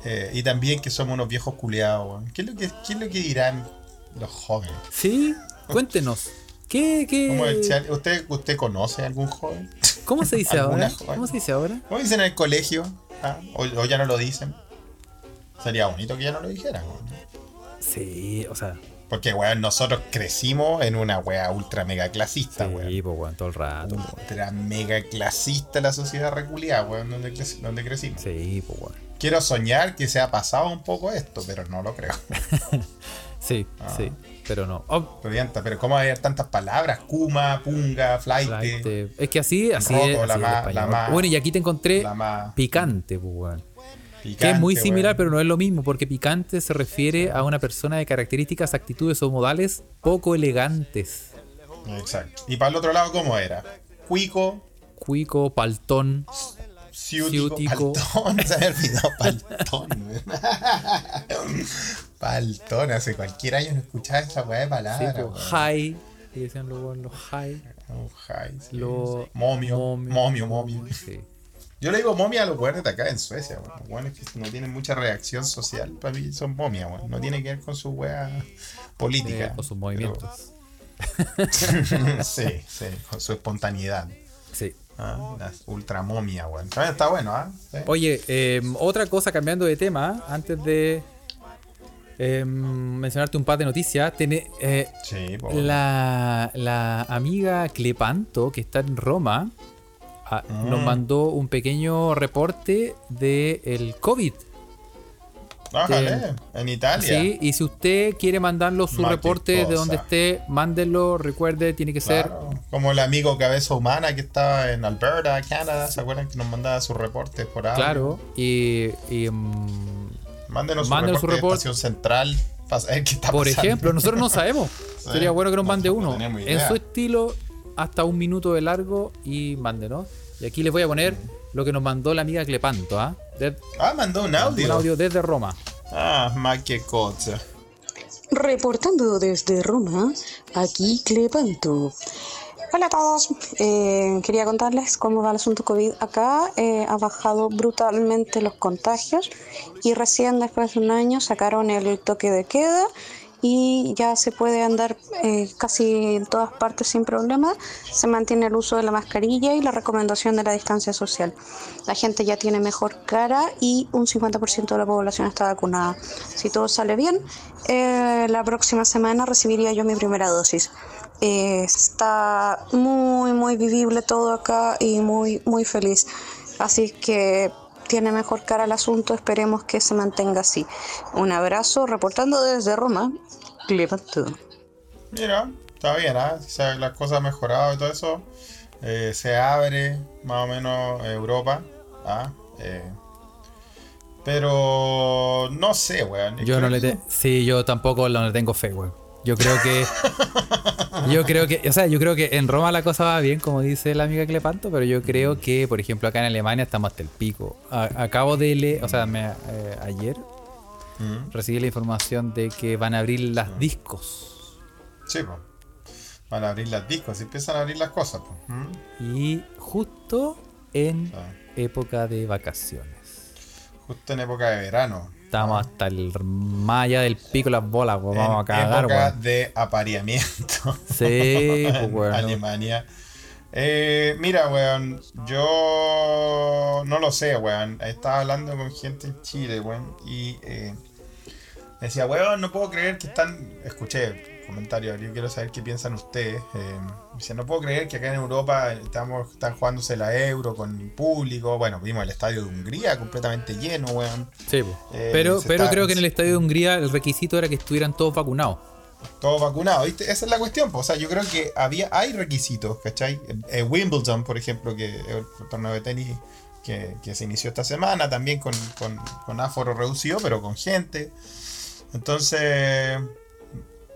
Eh, y también que somos unos viejos culeados, güey. ¿Qué, es lo que, ¿Qué es lo que dirán los jóvenes? Sí, cuéntenos. ¿Qué, qué, ¿Cómo el chat- ¿Usted, ¿Usted conoce a algún joven? ¿Cómo se dice ¿Alguna ahora? joven? ¿Cómo se dice ahora? ¿Cómo dicen en el colegio? Ah, o, o ya no lo dicen? Sería bonito que ya no lo dijeran, güey. Sí, o sea, Porque, weón, nosotros crecimos en una wea ultra mega clasista, sí, weón. pues, weón, todo el rato. weón. Ultra mega clasista la sociedad reculiada, weón, donde, donde crecimos. Sí, pues, weón. Quiero soñar que se ha pasado un poco esto, pero no lo creo. Sí, Ah. sí, pero no. Oh, pero ¿cómo hay tantas palabras? Kuma, punga, flight, flight, eh, es que así, así Roto, es. la así es el ma- la español. ma- bueno, y aquí te encontré la picante, pues, weón. Que es muy similar, pero no es lo mismo, porque picante se refiere a una persona de características, actitudes o modales poco elegantes. Exacto. Y para el otro lado, ¿cómo era? Cuico, Cuico, paltón. ciútico, Ciútico. paltón. Se me olvidó paltón. Paltón, hace cualquier año no escuchaba esa weá de Sí, palabras. pues, high. que decían los los high. Oh, hi, sí. Los momio, momio, momio. Sí. Yo le digo momia a los weones de acá en Suecia, weón. Los weones que no tienen mucha reacción social, para mí son momia, weón. No tiene que ver con su wea política. Eh, con sus movimientos. pero- sí, sí, con su espontaneidad. Sí. Ah, la ultra momia, weón. También está bueno, ¿ah? Sí. Oye, eh, otra cosa cambiando de tema, antes de eh, mencionarte un par de noticias, tiene, eh, Sí, la, la amiga Clepanto, que está en Roma, ah, nos Mm. mandó un pequeño reporte del COVID. Bájale, en Italia. Sí, y si usted quiere mandarlo su reporte de donde esté, mándenlo. Recuerde, tiene que ser. Claro, Como el amigo cabeza humana que estaba en Alberta, Canadá, ¿se acuerdan que nos mandaba sus reportes por audio? Claro, y. y, mm, Mándenos su Mándenos reporte, su reporte. de estación central qué está por pasando. ejemplo, nosotros no sabemos. Sí, Sería bueno que nos mande no uno. tenemos En su estilo, hasta un minuto de largo y mándenos. Y aquí les voy a poner lo que nos mandó la amiga Clepanto, ¿ah? De- Ah, mandó un audio. Un audio desde Roma. Ah, ma che cosa. Reportando desde Roma, aquí Clepanto. Hola a todos. Eh, quería contarles cómo va el asunto COVID acá. Eh, ha bajado brutalmente los contagios y recién después de un año sacaron el toque de queda y ya se puede andar eh, casi en todas partes sin problema. Se mantiene el uso de la mascarilla y la recomendación de la distancia social. La gente ya tiene mejor cara y un 50% de la población está vacunada. Si todo sale bien, eh, la próxima semana recibiría yo mi primera dosis. Eh, está muy, muy vivible todo acá y muy, muy feliz. Así que tiene mejor cara el asunto, esperemos que se mantenga así. Un abrazo, reportando desde Roma, Clepanto. Mira, está bien, ¿ah? O sea, las cosas han mejorado y todo eso. Eh, se abre más o menos Europa. ¿ah? Eh, pero no sé, weón. Yo no le te- Sí, yo tampoco no le tengo fe, güey. Yo creo que. yo creo que. O sea, yo creo que en Roma la cosa va bien, como dice la amiga Clepanto, pero yo creo que, por ejemplo, acá en Alemania estamos hasta el pico. A- acabo de leer. O sea, me- eh, ayer Mm, recibí la información de que van a abrir las discos. Sí, pues. Van a abrir las discos, empiezan a abrir las cosas. pues. Mm, Y justo en época de vacaciones. justo en época de verano. Estamos hasta el malla del pico las bolas, pues, vamos a cagar, época de apareamiento. Sí, pues. Alemania. Eh, mira, weón, yo no lo sé, weón. Estaba hablando con gente en Chile, weón, y eh, decía, weón, no puedo creer que están. Escuché comentarios, yo quiero saber qué piensan ustedes. Eh, no puedo creer que acá en Europa estamos, están jugándose la euro con público. Bueno, vimos el estadio de Hungría completamente lleno, weón. Sí. Eh, pero pero está- creo que en el estadio de Hungría el requisito era que estuvieran todos vacunados. todos vacunados, ¿viste? Esa es la cuestión, po. o sea, yo creo que había, hay requisitos, ¿cachai? Wimbledon, por ejemplo, que es el torneo de tenis que, que se inició esta semana, también con, con, con aforo reducido, pero con gente. Entonces,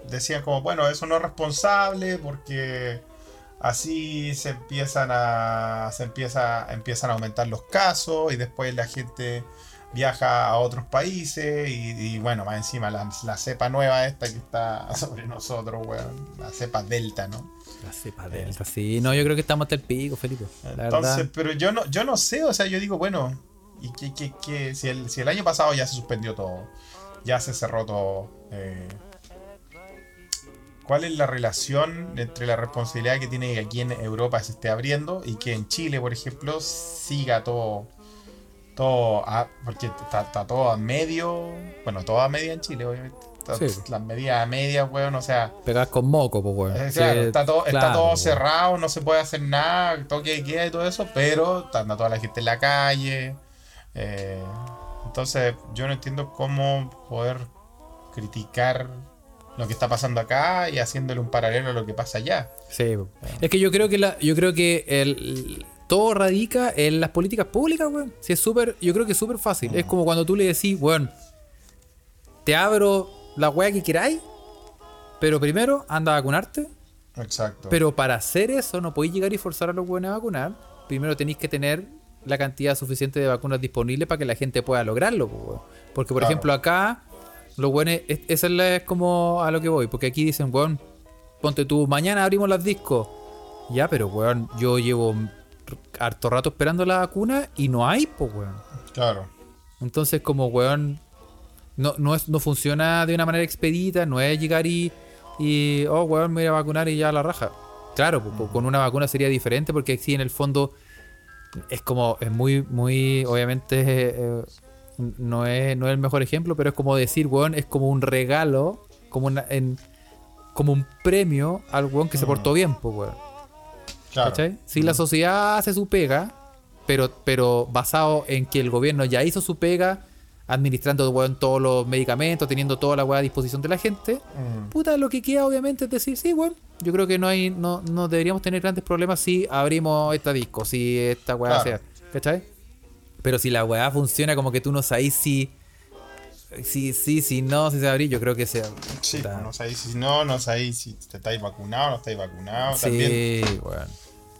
decían como, bueno, eso no es responsable porque así se empiezan a, se empieza, empiezan a aumentar los casos y después la gente viaja a otros países y, y, bueno, más encima la, la cepa nueva esta que está sobre nosotros, weón, la cepa delta, ¿no? La cepa delta, sí. No, yo creo que estamos hasta el pico, Felipe. La Entonces, verdad. pero yo no, yo no sé, o sea, yo digo, bueno, y que, que- que si, el, si el año pasado ya se suspendió todo, ya se cerró todo, eh, ¿cuál es la relación entre la responsabilidad que tiene que aquí en Europa se esté abriendo y que en Chile, por ejemplo, siga todo, todo, a- porque está, está todo a medio, bueno, todo a media en Chile, obviamente. Está- Sí. Las medidas a medias, weón, o sea, Pegas con moco, pues, weón. eh, Sí, claro, está todo, está todo weón. cerrado, no se puede hacer nada, toque de queda y todo eso, pero está anda toda la gente en la calle. eh, entonces, yo no entiendo cómo poder criticar lo que está pasando acá y haciéndole un paralelo a lo que pasa allá. Sí, es que yo creo que la, yo creo que el, todo radica en las políticas públicas, weón. Si es súper, yo creo que es súper fácil. Es como cuando tú le decís, weón, te abro la weá que queráis, pero primero anda a vacunarte. Exacto. Pero para hacer eso no podéis llegar y forzar a los buenos a vacunar. Primero tenéis que tener la cantidad suficiente de vacunas disponibles para que la gente pueda lograrlo. Porque, por Claro. ejemplo, acá, los buenos, es- esa es, como a lo que voy. Porque aquí dicen, weón, ponte tú, mañana abrimos las discos. Ya, pero, weón, yo llevo harto rato esperando la vacuna y no hay, pues, weón. claro. Entonces, como, weón, no, no, es, no funciona de una manera expedita, no es llegar y, y oh, weón, me voy a vacunar y ya la raja. Claro, pues, pues, con una vacuna sería diferente porque sí, en el fondo, es como, es muy, muy, obviamente, eh, no, es, no es el mejor ejemplo, pero es como decir, weón, es como un regalo, como, una, en, como un premio al weón que se portó bien, pues, weón. claro. ¿Cachai? Si la sociedad hace su pega, pero, pero basado en que el gobierno ya hizo su pega administrando weón, todos los medicamentos, teniendo toda la weá a disposición de la gente. Mm. Puta, lo que queda obviamente es decir, sí, weón, yo creo que no hay, no, no deberíamos tener grandes problemas si abrimos esta disco, si esta weá Claro. sea, ¿cachai? Pero si la weá funciona como que tú no sabes si, si, sí, si no, si se abrir, yo creo que sea. Sí, puta, no sabéis si no, no sabéis si te estáis vacunado no estáis vacunado. También, sí, weón.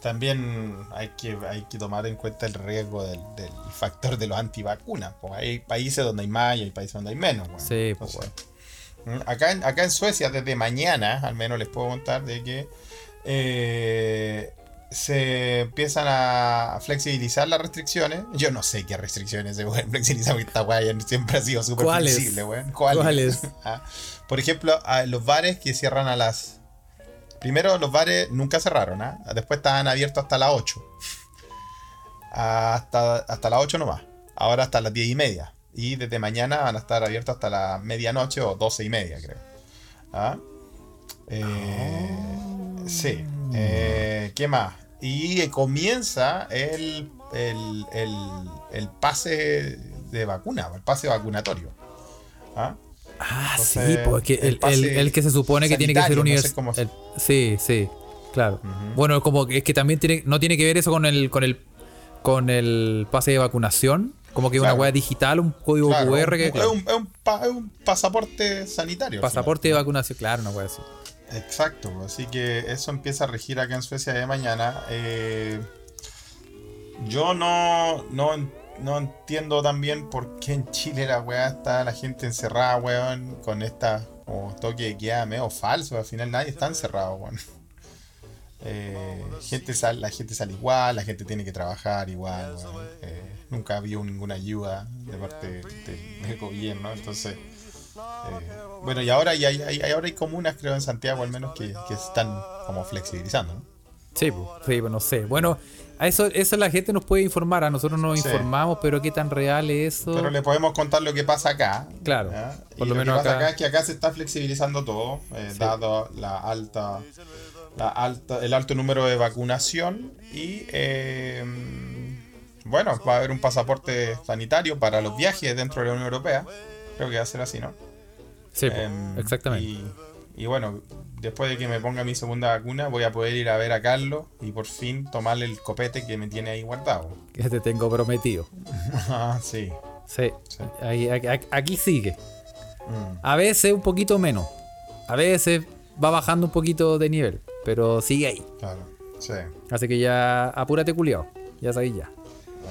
también hay que, hay que tomar en cuenta el riesgo del, del factor de los antivacunas. Pues hay países donde hay más y hay países donde hay menos. weón. Sí, pues, Entonces, mm, acá, en, acá en Suecia, desde mañana, al menos les puedo contar de que eh, se empiezan a flexibilizar las restricciones. Yo no sé qué restricciones se pueden flexibilizar porque esta weá siempre ha sido súper flexible, weón. ¿Cuáles? ¿Cuáles? Ah, Por ejemplo, a los bares que cierran a las. Primero, los bares nunca cerraron, ¿ah? Después estaban abiertos hasta las 8. Hasta, hasta las 8 nomás. Ahora hasta las 10 y media. Y desde mañana van a estar abiertos hasta la medianoche o 12 y media, creo. ¿Ah? Eh, Sí. Eh, ¿Qué más? Y comienza el, el, el, el pase de vacuna, el pase vacunatorio. ¿Ah? Ah, Entonces, sí, porque el que se supone que tiene que ser no sé universal. cómo- Sí, sí, claro. Bueno, como que es que también tiene, no tiene que ver eso con el, con el, con el pase de vacunación. Como que una Claro. weá digital, un código Claro, QR que es, un, es un pa- es un pasaporte sanitario. pasaporte de vacunación, claro, una weá así. Exacto, así que eso empieza a regir acá en Suecia de mañana. Eh, yo no, no, no entiendo también por qué en Chile la weá está la gente encerrada, weón, con esta toque de queda medio falso. Al final nadie está encerrado, weón. Eh, gente sal, la gente sale igual, la gente tiene que trabajar igual. Eh, nunca habido ninguna ayuda de parte de- del gobierno, entonces... Eh, bueno, y ahora y hay, hay- ahora hay comunas, creo, en Santiago al menos, que, que están como flexibilizando. ¿no? Sí, pues, sí, no sé. Bueno, a eso, eso la gente nos puede informar, a nosotros nos Sí. informamos, pero qué tan real es eso. Pero le podemos contar lo que pasa acá. Claro, por y lo lo, menos que pasa acá- acá es que acá se está flexibilizando todo, eh, dado la alta, la alta, el alto número de vacunación y eh, bueno, va a haber un pasaporte sanitario para los viajes dentro de la Unión Europea. Creo que va a ser así, ¿no? Sí, Em, exactamente. Y, y bueno, después de que me ponga mi segunda vacuna, voy a poder ir a ver a Carlos y por fin tomarle el copete que me tiene ahí guardado. Que te tengo prometido. Ah, sí. Sí, Sí. ahí- aquí, aquí sigue. Mm, A veces un poquito menos. A veces va bajando un poquito de nivel. Pero sigue ahí. claro. Sí, Así que ya apúrate culiao. Ya sabéis ya.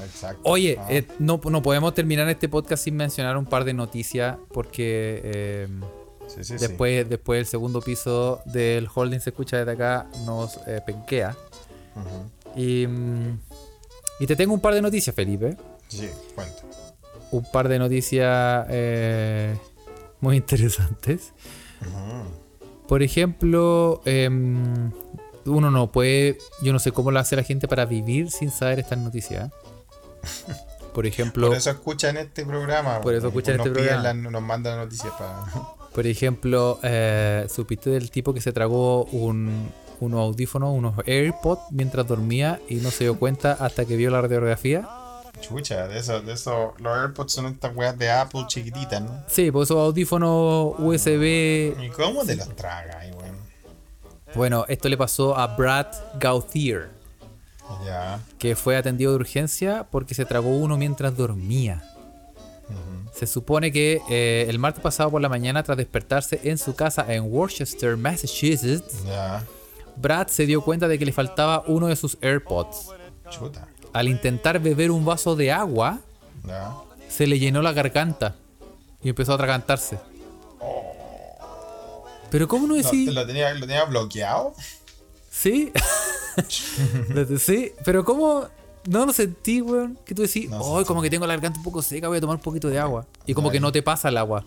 Exacto. Oye, Ah, eh, no, no podemos terminar este podcast sin mencionar un par de noticias. Porque eh, sí, sí, sí. después, después el segundo piso del holding se escucha desde acá. Nos eh, penquea. Y, mm, y te tengo un par de noticias, Felipe. Sí, cuenta. Un par de noticias eh, muy interesantes. Por ejemplo, em, uno no puede, yo no sé cómo lo hace la gente para vivir sin saber estas noticias. Por ejemplo, Por eso escuchan este programa. Por eso escuchan nos este programa. la- nos mandan noticias para. por ejemplo, eh, supiste del tipo que se tragó un, unos audífonos, unos AirPods mientras dormía y no se dio cuenta hasta que vio la radiografía. Chucha, de eso, de eso. Los AirPods son estas weas de Apple chiquititas, ¿no? Sí, pues esos audífonos USB. ¿Y cómo te los traga ahí, weón? Bueno, esto le pasó a Brad Gauthier, Ya. que fue atendido de urgencia porque se tragó uno mientras dormía. Se supone que eh, el martes pasado por la mañana, tras despertarse en su casa en Worcester, Massachusetts, Ya. Brad se dio cuenta de que le faltaba uno de sus AirPods. Chuta. Al intentar beber un vaso de agua, Ya. se le llenó la garganta y empezó a atragantarse. Pero ¿cómo no No, decir? ¿Lo tenía, lo tenía bloqueado? Sí. sí, pero ¿cómo no lo sentí, weón? Que tú decís, No oh, como que tengo la garganta un poco seca, voy a tomar un poquito de agua. Y como Ay. que no te pasa el agua.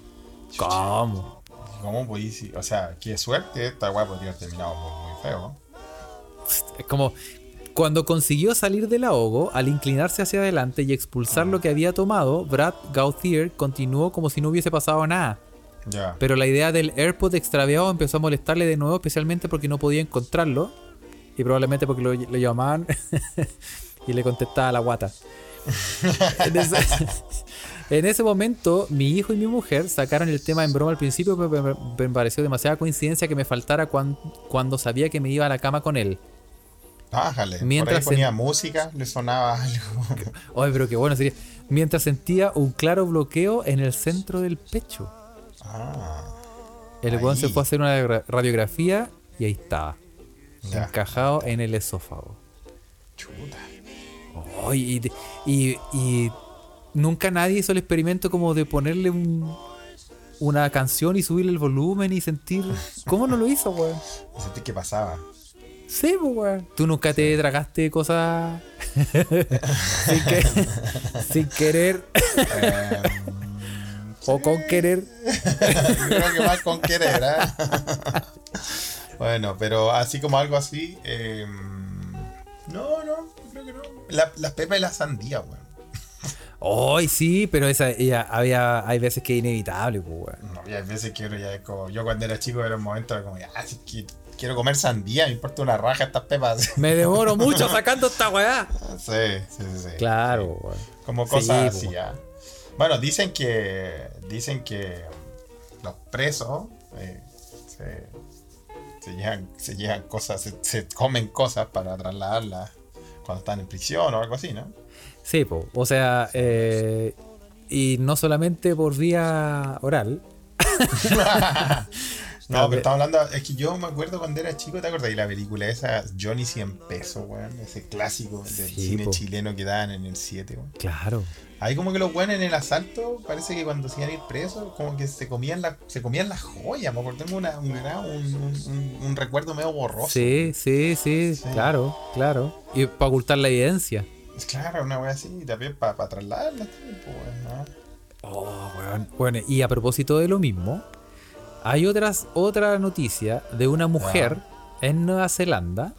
¿Cómo? ¿Cómo podéis? O sea, qué suerte. Esta weá podría haber terminado muy, muy feo. Es como cuando consiguió salir del ahogo, al inclinarse hacia adelante y expulsar lo que había tomado, Brad Gauthier continuó como si no hubiese pasado nada. Ya. Pero la idea del AirPod extraviado empezó a molestarle de nuevo, especialmente porque no podía encontrarlo. Y probablemente porque lo, lo llamaban y le contestaba a la guata. en, ese momento, mi hijo y mi mujer sacaron el tema en broma al principio, pero me, pareció demasiada coincidencia que me faltara cuan- cuando sabía que me iba a la cama con él. Bájale. Por Mientras ahí ponía en- música, le sonaba algo. Ay, pero qué bueno sería. Mientras sentía un claro bloqueo en el centro del pecho. Ah, El weón se fue a hacer una ra- radiografía y ahí estaba. Ya. Encajado en el esófago. Chuta. Ay, y, y- y nunca nadie hizo el experimento como de ponerle un- una canción y subirle el volumen y sentir. ¿Cómo no lo hizo, weón? Sentí que pasaba. Sí, weón. Tú nunca te tragaste cosas sin, que- sin querer Eh, o con querer. creo que más con querer, ¿eh? Bueno, pero así como algo así. eh, no, no, creo que no. La- las pepas y la sandía, weón. Ay, sí, pero esa había, hay veces que es inevitable, pues, weón. No, y hay veces que uno ya es como. Yo cuando era chico era un momento era como, ya, si que quiero comer sandía, me importa una raja estas pepas. Me demoro mucho sacando esta weá. sí, sí, sí, sí. Claro, Sí. weón. Como Sí, cosas po. así, ya. Bueno, dicen que. Dicen que los presos eh, se, se llevan, se llevan cosas, se, se comen cosas para trasladarlas cuando están en prisión o algo así, ¿no? Sí, po. o sea, eh, y no solamente por vía oral. No, pero estamos hablando. Es que yo me acuerdo cuando era chico, ¿te acuerdas de la película esa Johnny 100 pesos, weón? Ese clásico del Sí, cine po. chileno que daban en el 7, weón. Claro. Ahí como que los buenos en el asalto, parece que cuando se iban a ir presos, como que se comían la, se comían las joyas, me acuerdo, tengo una, un, un, un- un recuerdo medio borroso. Sí, sí, sí, Sí. claro, claro. Y para ocultar la evidencia. Claro, una wea así, y también para trasladarla, pues, ¿no? Oh, weón. Bueno, y a propósito de lo mismo, hay otras, otra noticia de una mujer en Nueva Zelanda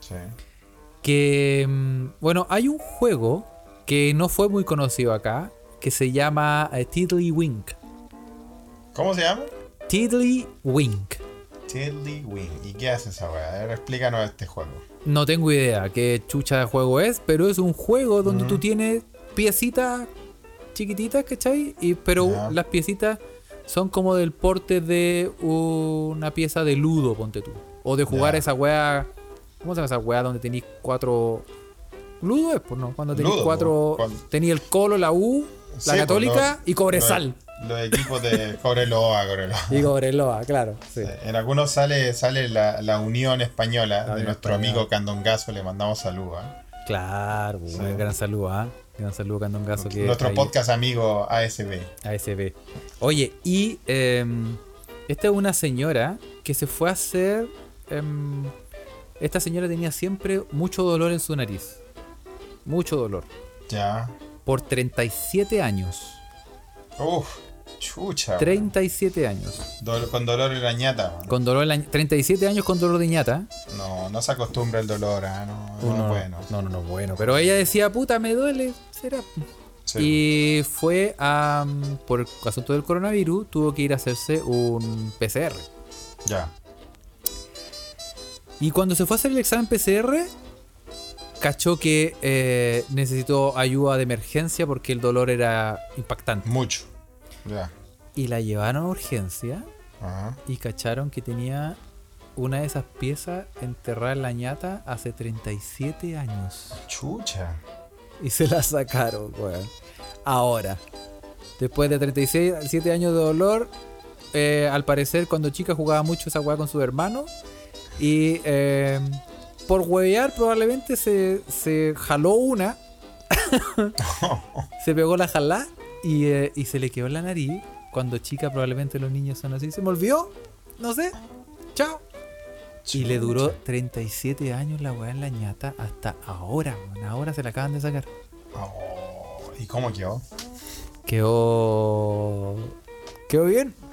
Sí. que, mm, bueno, hay un juego que no fue muy conocido acá, que se llama eh, Tiddlywink. ¿Cómo se llama? Tiddlywink. Tiddlywink. ¿Y qué hace esa wea? A ver, explícanos este juego. No tengo idea qué chucha de juego es, pero es un juego donde tú tienes piecitas chiquititas, ¿cachai? Y, pero las piecitas son como del porte de una pieza de ludo, ponte tú. O de jugar Ya. esa weá. ¿Cómo se llama esa weá donde tenéis cuatro. Ludo es, pues no. Cuando tenéis cuatro. pues, Tenéis el colo, la U, Sí, la pues, católica los- y Cobresal. Los, los equipos de Cobreloa, Cobreloa. Y Cobreloa, claro. Sí. En algunos sale, sale la, la Unión Española de Unión nuestro Española. amigo Candongazo, le mandamos saludos. ¿eh? Claro, pues, Sí. un gran saludo, ¿ah? Gran saludo, Candongazo. que Nuestro ahí- podcast amigo ASB. ASB. Oye, y em, esta es una señora que se fue a hacer. em, esta señora tenía siempre mucho dolor en su nariz. Mucho dolor. Ya. Por 37 años. Uf, chucha. 37 años. Dol- con dolor en la ñata. man. Con dolor en la- 37 años con dolor de ñata. No, no se acostumbra el dolor, ah, no, no, Uno- bueno. no, no, no, bueno. Pero ella decía, puta, me duele. Será. Sí. Y fue a. Por asunto del coronavirus, tuvo que ir a hacerse un PCR. Ya. Y cuando se fue a hacer el examen PCR, cachó que eh, necesitó ayuda de emergencia porque el dolor era impactante. Mucho. Ya. Y la llevaron a urgencia Ajá. y cacharon que tenía una de esas piezas enterrada en la ñata hace 37 años. Chucha. Y se la sacaron, weón. Ahora, después de 37 años de dolor, eh, al parecer cuando chica jugaba mucho esa weá con su hermano. Y eh, por huevear probablemente se, se jaló una. se pegó la jalá y, eh, y se le quedó en la nariz. Cuando chica probablemente los niños son así. Se me olvidó. No sé. Chao. Y le duró 37 años la weá en la ñata hasta ahora, weón. Ahora se la acaban de sacar. Oh, ¿Y cómo quedó? Quedó. Quedó bien.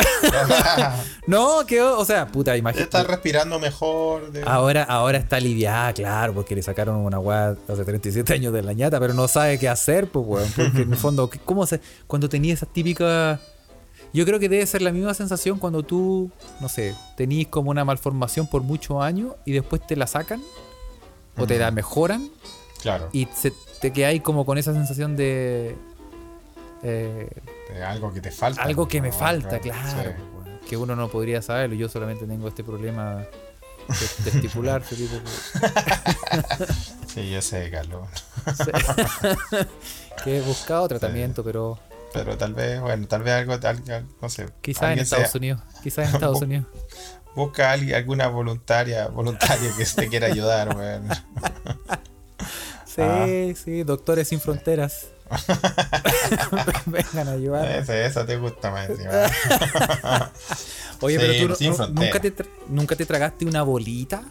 No, quedó. O sea, puta, Está imagínate. respirando mejor. de- Ahora, ahora está aliviada, claro, porque le sacaron una weá hace 37 años de la ñata, pero no sabe qué hacer, pues, weón. Porque en el fondo, ¿qué- ¿cómo se. Cuando tenía esas típicas. Yo creo que debe ser la misma sensación cuando tú, no sé, tenís como una malformación por muchos años y después te la sacan o te la mejoran Claro. y se, te quedáis como con esa sensación de. Eh, algo que te falta. algo que me ¿no? falta, claro. Sí. pues. Que uno no podría saberlo. Yo solamente tengo este problema te- testicular. tipo de- Sí, yo sé, Carlos. que he buscado tratamiento, pero Pero tal vez, bueno, tal vez algo, algo no sé. quizás en Estados sea- Unidos. Quizás en Estados Unidos. Busca a alguien, alguna voluntaria, voluntaria que te quiera ayudar, weón. Sí, Ah. sí, Doctores Sin Fronteras. Vengan a ayudar. Esa, esa te gusta más encima. Oye, Sí, pero tú no- frontera. nunca, te nunca te tragaste una bolita,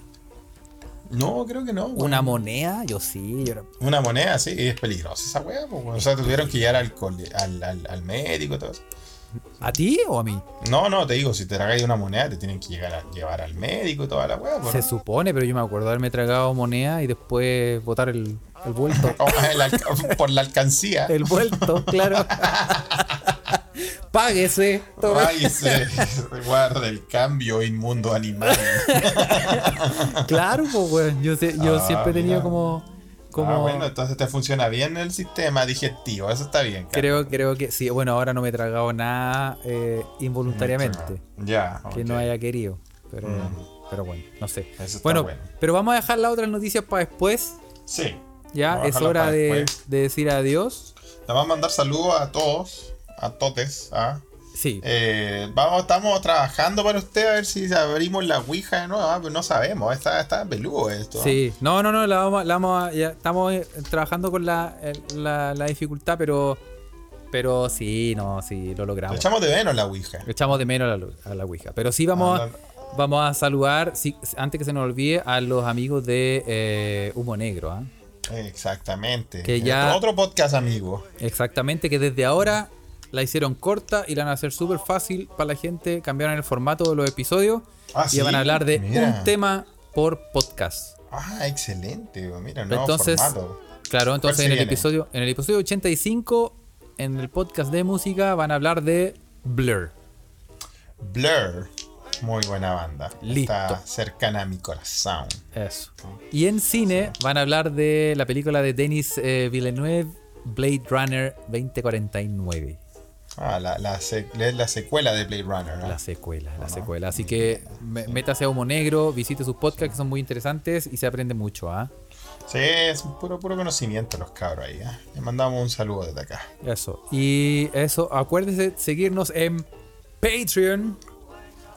No, creo que no. una moneda. Yo sí, yo era- Una moneda, sí, es peligrosa esa weá. pues. O sea, tuvieron que llegar al, al, al, al médico y todo eso. ¿A ti o a mí? No, no, te digo, si te tragáis una moneda, te tienen que llegar a, llevar al médico y toda la weá. pues, Se supone, pero yo me acuerdo haberme tragado moneda y después botar el, el vuelto. O el alca- por la alcancía. El vuelto, claro. Páguese. tome. Ay, se guarda el cambio inmundo animal. Claro, pues, weón. Yo, Ah, siempre he tenido como. Como Ah, bueno, entonces te funciona bien el sistema digestivo, eso está bien. Creo, creo que sí. Bueno, ahora no me he tragado nada eh, involuntariamente. Ya, Que ok. no haya querido. Pero, Mm. pero bueno, no sé. Eso está Bueno, bueno. pero vamos a dejar las otras noticias para después. Sí. Ya a es hora de, de decir adiós. Le vamos a mandar saludos a todos, a totes. ¿ah? Sí. Eh, vamos, estamos trabajando para usted a ver si abrimos la Ouija de nuevo, ¿ah? pero no sabemos, está, está peludo esto. ¿ah? Sí, no, no, no, la vamos, la vamos a- ya estamos eh, trabajando con la, la, la dificultad, pero pero sí, no, sí, lo Le logramos. echamos de menos la Ouija. Echamos de menos a la, a la Ouija. Pero sí vamos, Ah, a, vamos a saludar, sí, antes que se nos olvide, a los amigos de eh, Humo Negro. ¿ah? Exactamente. Que ya- Otro podcast amigo. Exactamente, que desde ahora la hicieron corta y la van a hacer súper fácil para la gente. Cambiaron el formato de los episodios Ah, y ¿sí? van a hablar de Mira. un tema por podcast. Ah, excelente. Mira, nuevo Entonces, formato. Claro, entonces en el viene? episodio, en el episodio 85, en el podcast de música, van a hablar de Blur. Blur. Muy buena banda. Listo. Está cercana a mi corazón. Eso. Y en cine van a hablar de la película de Denis eh, Villeneuve, Blade Runner 2049. Ah, la, la, secuela de Blade Runner. La secuela, la secuela. Así que me- métase a Humo Negro, visite sus podcasts que son muy interesantes y se aprende mucho, ¿ah? Sí, es puro, puro conocimiento los cabros ahí. ¿ah? Le mandamos un saludo desde acá. Eso. Y eso, acuérdese de seguirnos en Patreon.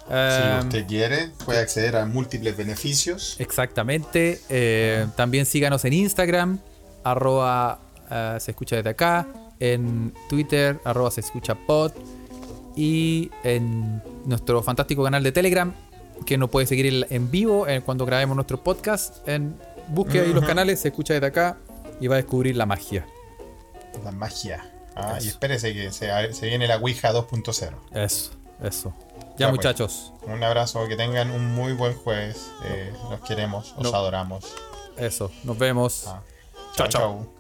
Si Em, usted quiere, puede acceder a múltiples beneficios. Exactamente. Eh, también síganos en Instagram, arroba eh, se escucha desde acá, en Twitter, arroba se escucha pod, y en nuestro fantástico canal de Telegram, que nos puede seguir en- en vivo eh, cuando grabemos nuestro podcast. En, busque ahí los canales, se escucha desde acá y va a descubrir la magia. La magia. Ah, y espérese que se, se viene la Ouija 2.0. Eso, eso. Ya, Ya, pues. muchachos, Un abrazo, que tengan un muy buen jueves. Eh, los queremos, os No. adoramos. eso. Nos vemos. Ah. Chao, chao. chau.